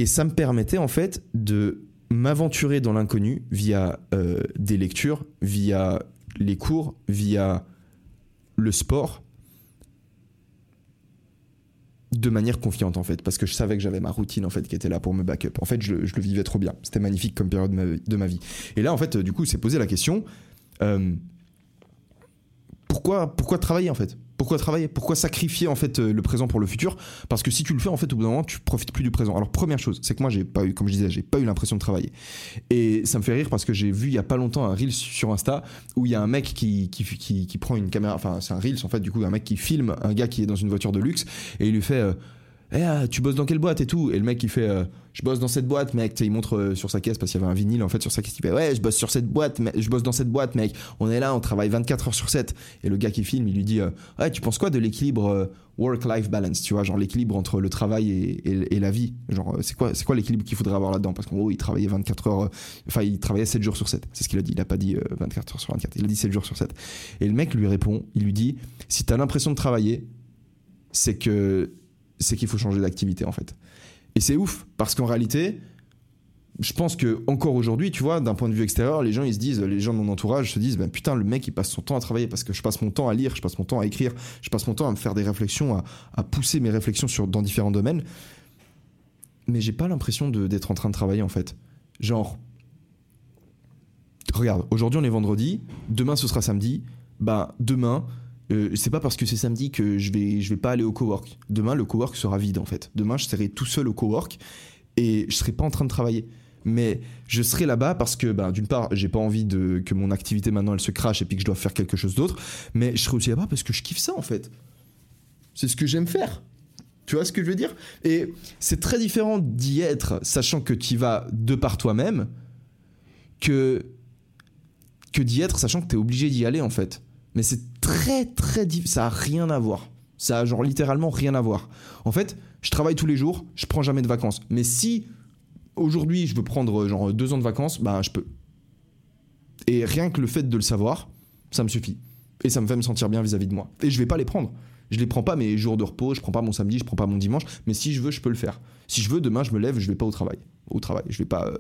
et ça me permettait en fait de m'aventurer dans l'inconnu via euh, des lectures, via les cours, via le sport, de manière confiante en fait, parce que je savais que j'avais ma routine en fait qui était là pour me backup. En fait, je, le vivais trop bien. C'était magnifique comme période de ma, vie. Et là, en fait, du coup, c'est posé la question euh, pourquoi, pourquoi travailler en fait? Pourquoi travailler Pourquoi sacrifier en fait euh, le présent pour le futur? Parce que si tu le fais en fait au bout d'un moment, tu profites plus du présent. Alors première chose, c'est que moi j'ai pas eu, comme je disais, j'ai pas eu l'impression de travailler. Et ça me fait rire parce que j'ai vu il y a pas longtemps un reels sur Insta où il y a un mec qui prend une caméra, enfin c'est un reels en fait du coup un mec qui filme un gars qui est dans une voiture de luxe et il lui fait euh, eh, ah, tu bosses dans quelle boîte et tout? Et le mec il fait euh, je bosse dans cette boîte mec, il montre euh, sur sa caisse parce qu'il y avait un vinyle en fait sur sa caisse, il fait ouais, je bosse sur cette boîte, mais je bosse dans cette boîte mec. On est là, on travaille 24 heures sur 7 et le gars qui filme, il lui dit euh, ouais, tu penses quoi de l'équilibre work-life balance, tu vois, genre l'équilibre entre le travail et, la vie. Genre c'est quoi c'est quoi l'équilibre qu'il faudrait avoir là-dedans? Parce qu'en gros, il travaillait 24 heures enfin il travaillait 7 jours sur 7. C'est ce qu'il a dit, il a pas dit 24 heures sur 24, il a dit 7 jours sur 7. Et le mec lui répond, il lui dit si tu as l'impression de travailler, c'est que c'est qu'il faut changer d'activité en fait. Et c'est ouf parce qu'en réalité, je pense que encore aujourd'hui, tu vois, d'un point de vue extérieur, les gens ils se disent, les gens de mon entourage se disent, ben putain, le mec il passe son temps à travailler parce que je passe mon temps à lire, je passe mon temps à écrire, je passe mon temps à me faire des réflexions, à, pousser mes réflexions sur dans différents domaines. Mais j'ai pas l'impression d'être en train de travailler en fait. Genre, regarde, aujourd'hui on est vendredi, demain ce sera samedi, bah demain Euh, c'est pas parce que c'est samedi que je vais, je vais pas aller au cowork. Demain, le cowork sera vide en fait. Demain, je serai tout seul au cowork et je serai pas en train de travailler. Mais je serai là-bas parce que, ben, d'une part, j'ai pas envie de, que mon activité maintenant elle se crache et puis que je dois faire quelque chose d'autre. Mais je serai aussi là-bas parce que je kiffe ça en fait. C'est ce que j'aime faire. Tu vois ce que je veux dire? Et c'est très différent d'y être, sachant que tu y vas de par toi-même, que, que d'y être, sachant que tu es obligé d'y aller en fait. Mais c'est très très difficile, ça a rien à voir. Ça a genre littéralement rien à voir. En fait, je travaille tous les jours, je prends jamais de vacances. Mais si aujourd'hui je veux prendre genre deux ans de vacances, bah je peux. Et rien que le fait de le savoir, ça me suffit. Et ça me fait me sentir bien vis-à-vis de moi. Et je vais pas les prendre. Je les prends pas mes jours de repos, je prends pas mon samedi, je prends pas mon dimanche, mais si je veux, je peux le faire. Si je veux, demain, je me lève, je vais pas au travail. Au travail, je vais pas, euh,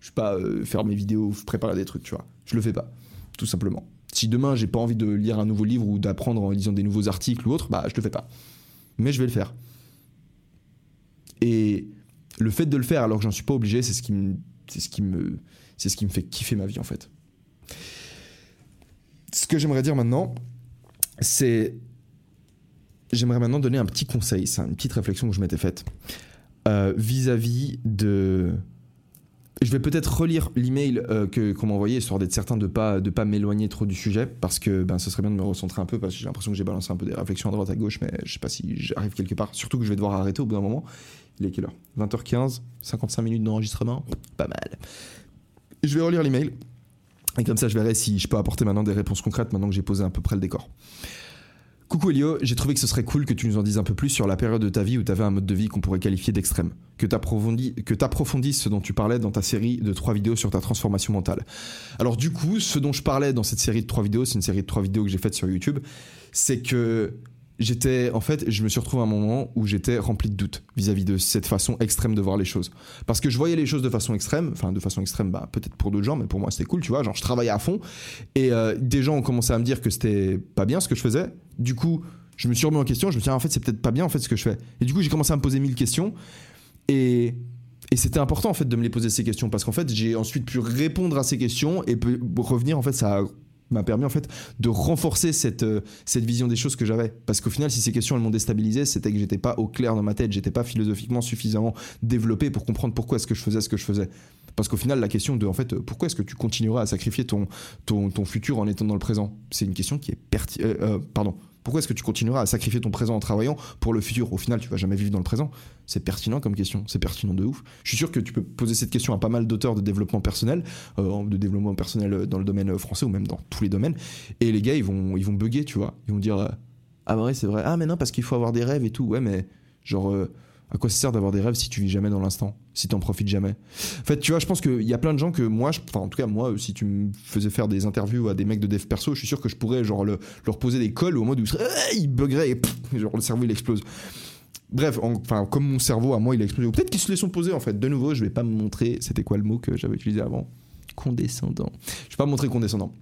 je vais pas euh, faire mes vidéos, préparer des trucs, tu vois. Je le fais pas, tout simplement. Si demain, j'ai pas envie de lire un nouveau livre ou d'apprendre en lisant des nouveaux articles ou autre, bah, je le fais pas. Mais je vais le faire. Et le fait de le faire alors que j'en suis pas obligé, c'est ce qui me, c'est ce qui me, c'est ce qui me fait kiffer ma vie en fait. Ce que j'aimerais dire maintenant, c'est j'aimerais maintenant donner un petit conseil, c'est une petite réflexion que je m'étais faite euh, vis-à-vis de. Je vais peut-être relire l'email euh, que qu'on m'a envoyé histoire d'être certain de pas de pas m'éloigner trop du sujet parce que ben ce serait bien de me recentrer un peu parce que j'ai l'impression que j'ai balancé un peu des réflexions à droite à gauche mais je sais pas si j'arrive quelque part surtout que je vais devoir arrêter au bout d'un moment. Il est quelle heure? 20h15, 55 minutes d'enregistrement, pas mal. Je vais relire l'email et comme ça je verrai si je peux apporter maintenant des réponses concrètes maintenant que j'ai posé à peu près le décor. Coucou Elio, j'ai trouvé que ce serait cool que tu nous en dises un peu plus sur la période de ta vie où tu avais un mode de vie qu'on pourrait qualifier d'extrême. Que tu approfondisses ce dont tu parlais dans ta série de trois vidéos sur ta transformation mentale. Alors du coup, ce dont je parlais dans cette série de trois vidéos, c'est une série de trois vidéos que j'ai faite sur YouTube, c'est que j'étais en fait je me suis retrouvé à un moment où j'étais rempli de doutes vis-à-vis de cette façon extrême de voir les choses. Parce que je voyais les choses de façon extrême enfin de façon extrême bah peut-être pour d'autres gens mais pour moi c'était cool tu vois genre je travaillais à fond. Et euh, des gens ont commencé à me dire que c'était pas bien ce que je faisais. Du coup je me suis remis en question je me suis dit ah, en fait c'est peut-être pas bien en fait ce que je fais. Et du coup j'ai commencé à me poser mille questions. Et et c'était important en fait de me les poser ces questions. Parce qu'en fait j'ai ensuite pu répondre à ces questions et revenir en fait ça m'a permis en fait de renforcer cette, euh, cette vision des choses que j'avais. Parce qu'au final, si ces questions elles m'ont déstabilisé, c'était que j'étais pas au clair dans ma tête, j'étais pas philosophiquement suffisamment développé pour comprendre pourquoi est-ce que je faisais ce que je faisais. Parce qu'au final, la question de en fait, pourquoi est-ce que tu continueras à sacrifier ton, ton, ton futur en étant dans le présent, c'est une question qui est pertinente. Euh, euh, pardon, pourquoi est-ce que tu continueras à sacrifier ton présent en travaillant pour le futur? Au final, tu vas jamais vivre dans le présent. C'est pertinent comme question, c'est pertinent de ouf. Je suis sûr que tu peux poser cette question à pas mal d'auteurs de développement personnel, euh, de développement personnel dans le domaine français ou même dans tous les domaines. Et les gars, ils vont, ils vont bugger, tu vois. Ils vont dire euh, Ah, ouais, c'est vrai. Ah, mais non, parce qu'il faut avoir des rêves et tout. Ouais, mais genre. Euh, à quoi ça sert d'avoir des rêves si tu vis jamais dans l'instant Si t'en profites jamais? En fait, tu vois, je pense qu'il y a plein de gens que moi, enfin, en tout cas, moi, si tu me faisais faire des interviews à des mecs de dev perso, je suis sûr que je pourrais genre leur poser des cols au mode où ils buggeraient et genre le cerveau il explose. Bref, enfin, comme mon cerveau à moi il a explosé, peut-être qu'ils se les sont posés en fait. De nouveau, je vais pas me montrer, c'était quoi le mot que j'avais utilisé avant? Condescendant. Je vais pas me montrer condescendant.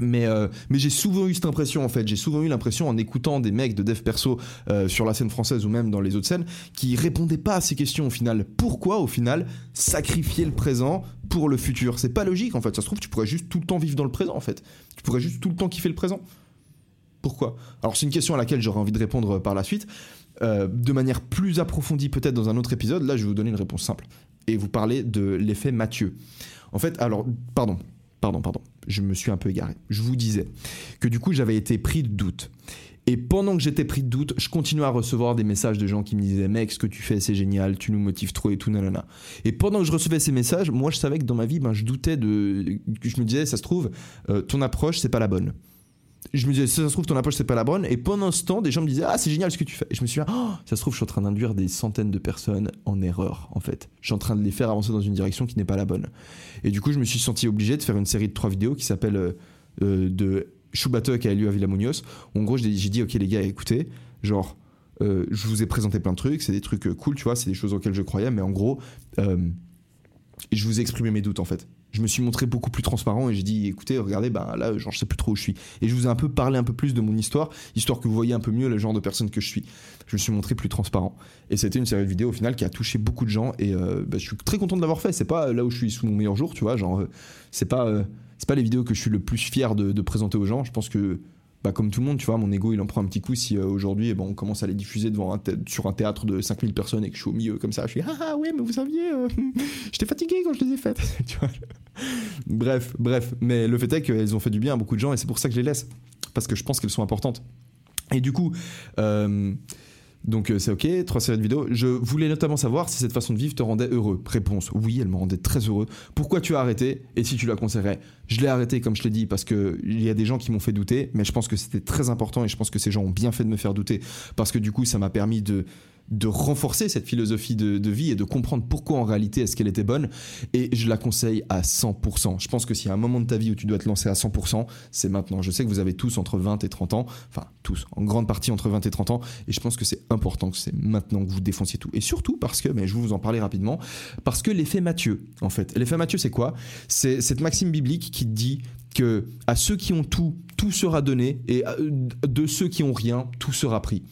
Mais, euh, mais j'ai souvent eu cette impression en fait, j'ai souvent eu l'impression en écoutant des mecs de dev perso euh, sur la scène française ou même dans les autres scènes qui répondaient pas à ces questions au final. Pourquoi au final sacrifier le présent pour le futur? C'est pas logique en fait, ça se trouve tu pourrais juste tout le temps vivre dans le présent en fait. Tu pourrais juste tout le temps kiffer le présent. Pourquoi? Alors c'est une question à laquelle j'aurais envie de répondre par la suite, euh, de manière plus approfondie peut-être dans un autre épisode. Là je vais vous donner une réponse simple et vous parler de l'effet Mathieu. En fait, alors, pardon, pardon, pardon, je me suis un peu égaré. Je vous disais que du coup, j'avais été pris de doute. Et pendant que j'étais pris de doute, je continuais à recevoir des messages de gens qui me disaient Mec, ce que tu fais, c'est génial, tu nous motives trop et tout, nanana. Et pendant que je recevais ces messages, moi, je savais que dans ma vie, ben, je doutais de. Je me disais, ça se trouve, euh, ton approche, c'est pas la bonne je me disais, ça se trouve, ton approche, c'est pas la bonne. Et pendant ce temps, des gens me disaient, ah, c'est génial ce que tu fais. Et je me suis dit, oh, ça se trouve, je suis en train d'induire des centaines de personnes en erreur, en fait. Je suis en train de les faire avancer dans une direction qui n'est pas la bonne. Et du coup, je me suis senti obligé de faire une série de trois vidéos qui s'appelle euh, euh, de Chubata qui a eu lieu à Villamonios. En gros, j'ai dit, ok, les gars, écoutez, genre, euh, je vous ai présenté plein de trucs, c'est des trucs cool, tu vois, c'est des choses auxquelles je croyais, mais en gros, je vous ai exprimé mes doutes, en fait je me suis montré beaucoup plus transparent et j'ai dit écoutez regardez bah là genre je sais plus trop où je suis. Et je vous ai un peu parlé un peu plus de mon histoire histoire que vous voyez un peu mieux le genre de personne que je suis. Je me suis montré plus transparent. Et c'était une série de vidéos au final qui a touché beaucoup de gens et euh, bah, je suis très content de l'avoir fait. C'est pas là où je suis sous mon meilleur jour tu vois genre euh, c'est pas euh, c'est pas les vidéos que je suis le plus fier de, présenter aux gens. Je pense que bah, comme tout le monde, tu vois, mon ego il en prend un petit coup si euh, aujourd'hui eh ben, on commence à les diffuser devant un sur un théâtre de 5000 personnes et que je suis au milieu comme ça. Je suis ah, ah ouais, mais vous saviez, euh, j'étais fatigué quand je les ai faites. bref, bref. Mais le fait est qu'elles ont fait du bien à beaucoup de gens et c'est pour ça que je les laisse. Parce que je pense qu'elles sont importantes. Et du coup, euh, donc euh, c'est ok, trois séries de vidéos. Je voulais notamment savoir si cette façon de vivre te rendait heureux. Réponse oui, elle me rendait très heureux. Pourquoi tu as arrêté et si tu la conseillerais? Je l'ai arrêté comme je l'ai dit parce que il y a des gens qui m'ont fait douter, mais je pense que c'était très important et je pense que ces gens ont bien fait de me faire douter parce que du coup ça m'a permis de de renforcer cette philosophie de, vie et de comprendre pourquoi en réalité est-ce qu'elle était bonne. Et je la conseille à 100%. Je pense que s'il y a un moment de ta vie où tu dois te lancer à 100%, c'est maintenant. Je sais que vous avez tous entre 20 et 30 ans, enfin tous, en grande partie entre 20 et 30 ans, et je pense que c'est important que c'est maintenant que vous défonciez tout. Et surtout parce que, mais je vais vous en parler rapidement, parce que l'effet Mathieu, en fait. L'effet Mathieu, c'est quoi? C'est cette maxime biblique qui dit que à ceux qui ont tout, tout sera donné, et de ceux qui ont rien, tout sera pris.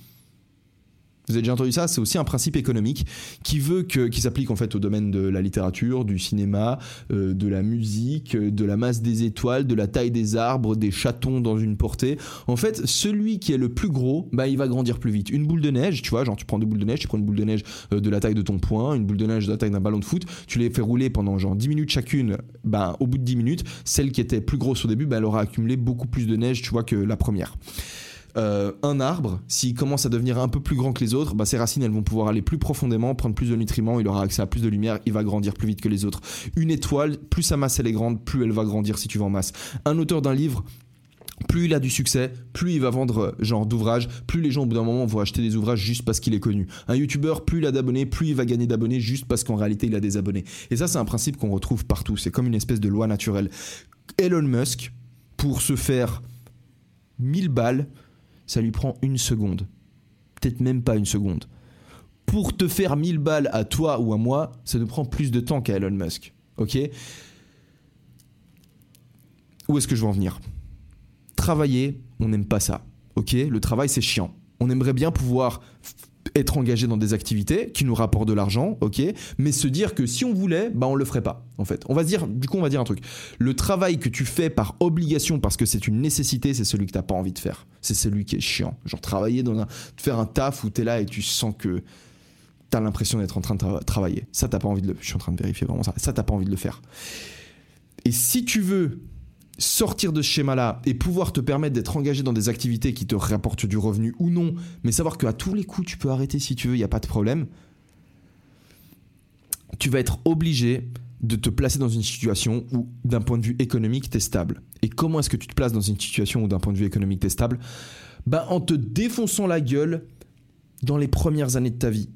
Vous avez déjà entendu ça C'est aussi un principe économique qui veut que, qui s'applique en fait au domaine de la littérature, du cinéma, euh, de la musique, euh, de la masse des étoiles, de la taille des arbres, des chatons dans une portée. En fait, celui qui est le plus gros, bah, il va grandir plus vite. Une boule de neige, tu vois, genre tu prends deux boules de neige, tu prends une boule de neige euh, de la taille de ton poing, une boule de neige de la taille d'un ballon de foot, tu les fais rouler pendant genre 10 minutes chacune. Bah, au bout de 10 minutes, celle qui était plus grosse au début, bah, elle aura accumulé beaucoup plus de neige, tu vois, que la première. Euh, un arbre, s'il commence à devenir un peu plus grand que les autres, bah, ses racines elles vont pouvoir aller plus profondément, prendre plus de nutriments, il aura accès à plus de lumière, il va grandir plus vite que les autres. Une étoile, plus sa masse elle est grande, plus elle va grandir si tu vas en masse. Un auteur d'un livre, plus il a du succès, plus il va vendre euh, genre d'ouvrages, plus les gens au bout d'un moment vont acheter des ouvrages juste parce qu'il est connu. Un youtubeur, plus il a d'abonnés, plus il va gagner d'abonnés juste parce qu'en réalité il a des abonnés. Et ça c'est un principe qu'on retrouve partout, c'est comme une espèce de loi naturelle. Elon Musk, pour se faire 1000 balles, ça lui prend une seconde. Peut-être même pas une seconde. Pour te faire 1000 balles à toi ou à moi, ça nous prend plus de temps qu'à Elon Musk. Ok? Où est-ce que je veux en venir? Travailler, on n'aime pas ça. Ok? Le travail, c'est chiant. On aimerait bien pouvoir être engagé dans des activités qui nous rapportent de l'argent, ok, mais se dire que si on voulait, bah on le ferait pas, en fait. On va dire, du coup, on va dire un truc. Le travail que tu fais par obligation parce que c'est une nécessité, c'est celui que t'as pas envie de faire. C'est celui qui est chiant. Genre travailler dans un, faire un taf où t'es là et tu sens que t'as l'impression d'être en train de travailler. Ça, t'as pas envie de le. Je suis en train de vérifier vraiment ça. Ça, t'as pas envie de le faire. Et si tu veux sortir de ce schéma-là et pouvoir te permettre d'être engagé dans des activités qui te rapportent du revenu ou non, mais savoir qu'à tous les coups tu peux arrêter si tu veux, il n'y a pas de problème, tu vas être obligé de te placer dans une situation où d'un point de vue économique tu es stable. Et comment est-ce que tu te places dans une situation où d'un point de vue économique tu es stable? Bah, En te défonçant la gueule dans les premières années de ta vie,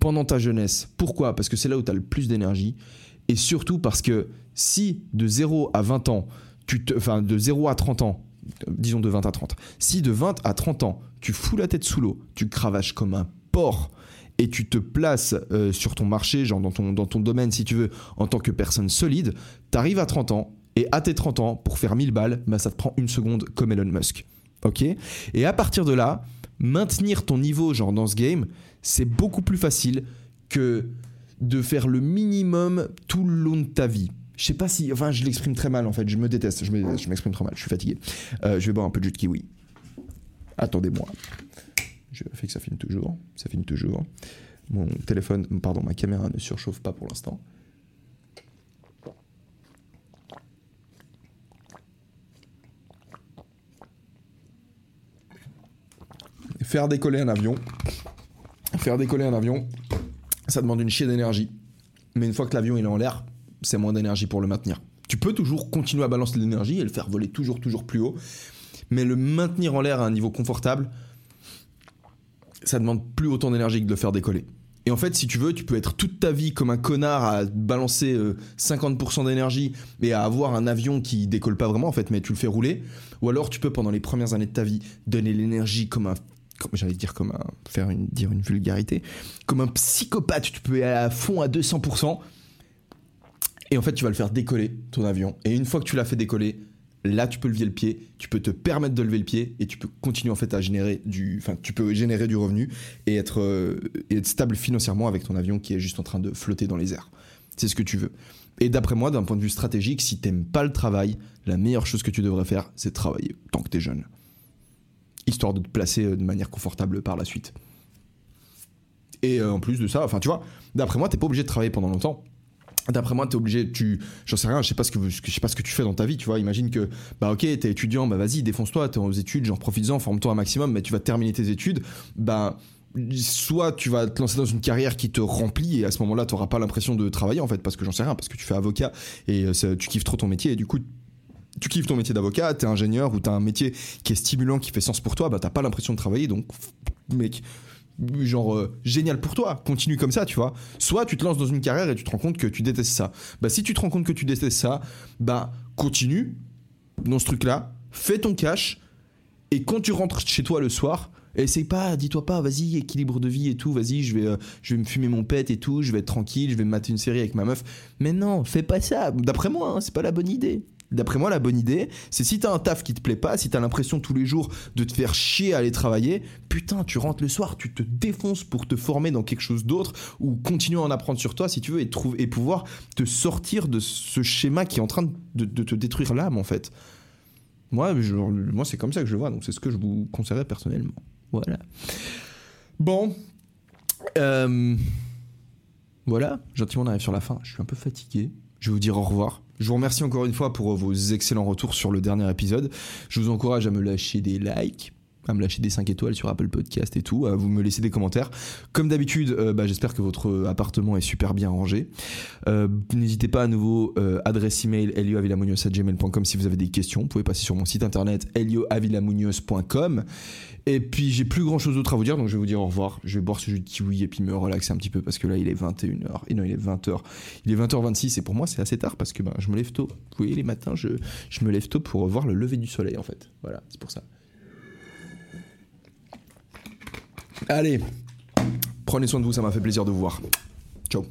pendant ta jeunesse. Pourquoi? Parce que c'est là où tu as le plus d'énergie. Et surtout parce que si de 0 à 20 ans, de 0 à 30 ans, disons de 20 à 30, si de 20 à 30 ans, tu fous la tête sous l'eau, tu cravaches comme un porc et tu te places euh, sur ton marché, genre dans ton, domaine si tu veux, en tant que personne solide, t'arrives à 30 ans et à tes 30 ans, pour faire 1000 balles, bah, ça te prend une seconde comme Elon Musk. Et à partir de là, maintenir ton niveau genre dans ce game, c'est beaucoup plus facile que de faire le minimum tout le long de ta vie je sais pas si. Enfin, je l'exprime très mal en fait. Je me déteste. Je m'exprime trop mal. Je suis fatigué. Euh, je vais boire un peu de jus de kiwi. Attendez-moi. Je fais que ça filme toujours. Ça filme toujours. Mon téléphone, pardon, ma caméra ne surchauffe pas pour l'instant. Faire décoller un avion. Faire décoller un avion, ça demande une chier d'énergie. Mais une fois que l'avion est en l'air, c'est moins d'énergie pour le maintenir. Tu peux toujours continuer à balancer de l'énergie et le faire voler toujours, toujours plus haut, mais le maintenir en l'air à un niveau confortable, ça demande plus autant d'énergie que de le faire décoller. Et en fait, si tu veux, tu peux être toute ta vie comme un connard à balancer 50% euh, d'énergie et à avoir un avion qui décolle pas vraiment, en fait, mais tu le fais rouler. Ou alors, tu peux, pendant les premières années de ta vie, donner l'énergie comme un j'allais dire comme un, faire une, dire une vulgarité, comme un psychopathe, tu peux aller à fond à 200%, et en fait, tu vas le faire décoller, ton avion. Et une fois que tu l'as fait décoller, là, tu peux lever le pied, tu peux te permettre de lever le pied et tu peux continuer en fait à générer du, enfin, tu peux générer du revenu et être, euh, stable financièrement avec ton avion qui est juste en train de flotter dans les airs. C'est ce que tu veux. Et d'après moi, d'un point de vue stratégique, si t'aimes pas le travail, la meilleure chose que tu devrais faire, c'est travailler tant que tu es jeune. histoire de te placer de manière confortable par la suite. Et en plus de ça, enfin tu vois, d'après moi, t'es pas obligé de travailler pendant longtemps. D'après moi, t'es obligé, tu, j'en sais rien, je sais pas ce que, je sais pas ce que tu fais dans ta vie, tu vois. Imagine que, bah ok, t'es étudiant, bah vas-y, défonce-toi, t'es aux études, genre profites-en, forme-toi un maximum, mais tu vas terminer tes études, bah soit tu vas te lancer dans une carrière qui te remplit et à ce moment-là, t'auras pas l'impression de travailler en fait, parce que j'en sais rien, parce que tu fais avocat et euh, tu kiffes trop ton métier et du coup tu kiffes ton métier d'avocat, t'es ingénieur ou t'as un métier qui est stimulant, qui fait sens pour toi, bah t'as pas l'impression de travailler, donc mec, genre euh, génial pour toi, continue comme ça, tu vois. Soit tu te lances dans une carrière et tu te rends compte que tu détestes ça. Bah si tu te rends compte que tu détestes ça, bah continue dans ce truc-là, fais ton cash et quand tu rentres chez toi le soir, essaye pas, dis-toi pas, vas-y, équilibre de vie et tout, vas-y, je vais, euh, je vais me fumer mon pet et tout, je vais être tranquille, je vais me mater une série avec ma meuf. Mais non, fais pas ça. D'après moi, hein, c'est pas la bonne idée. D'après moi, la bonne idée, c'est si t'as un taf qui te plaît pas, si t'as l'impression tous les jours de te faire chier à aller travailler, putain, tu rentres le soir, tu te défonces pour te former dans quelque chose d'autre ou continuer à en apprendre sur toi si tu veux et, et pouvoir te sortir de ce schéma qui est en train de, te détruire l'âme en fait. Moi, moi c'est comme ça que je le vois, donc c'est ce que je vous conseillerais personnellement. Voilà. Bon. Euh, voilà, gentiment on arrive sur la fin. Je suis un peu fatigué. Je vais vous dire au revoir. Je vous remercie encore une fois pour vos excellents retours sur le dernier épisode. Je vous encourage à me lâcher des likes, à me lâcher des 5 étoiles sur Apple Podcast et tout, à vous me laisser des commentaires. Comme d'habitude, euh, bah, j'espère que votre appartement est super bien rangé. Euh, n'hésitez pas à nouveau, euh, adresse email elioavilamonios.gmail.com si vous avez des questions. Vous pouvez passer sur mon site internet elioavilamonios.com. Et puis j'ai plus grand chose d'autre à vous dire, donc je vais vous dire au revoir. Je vais boire ce jus de kiwi et puis me relaxer un petit peu parce que là il est 21h. Et non, il est 20h. Il est 20h26 et pour moi c'est assez tard parce que ben, je me lève tôt. Vous voyez, les matins, je, je me lève tôt pour voir le lever du soleil en fait. Voilà, c'est pour ça. Allez, prenez soin de vous, ça m'a fait plaisir de vous voir. Ciao.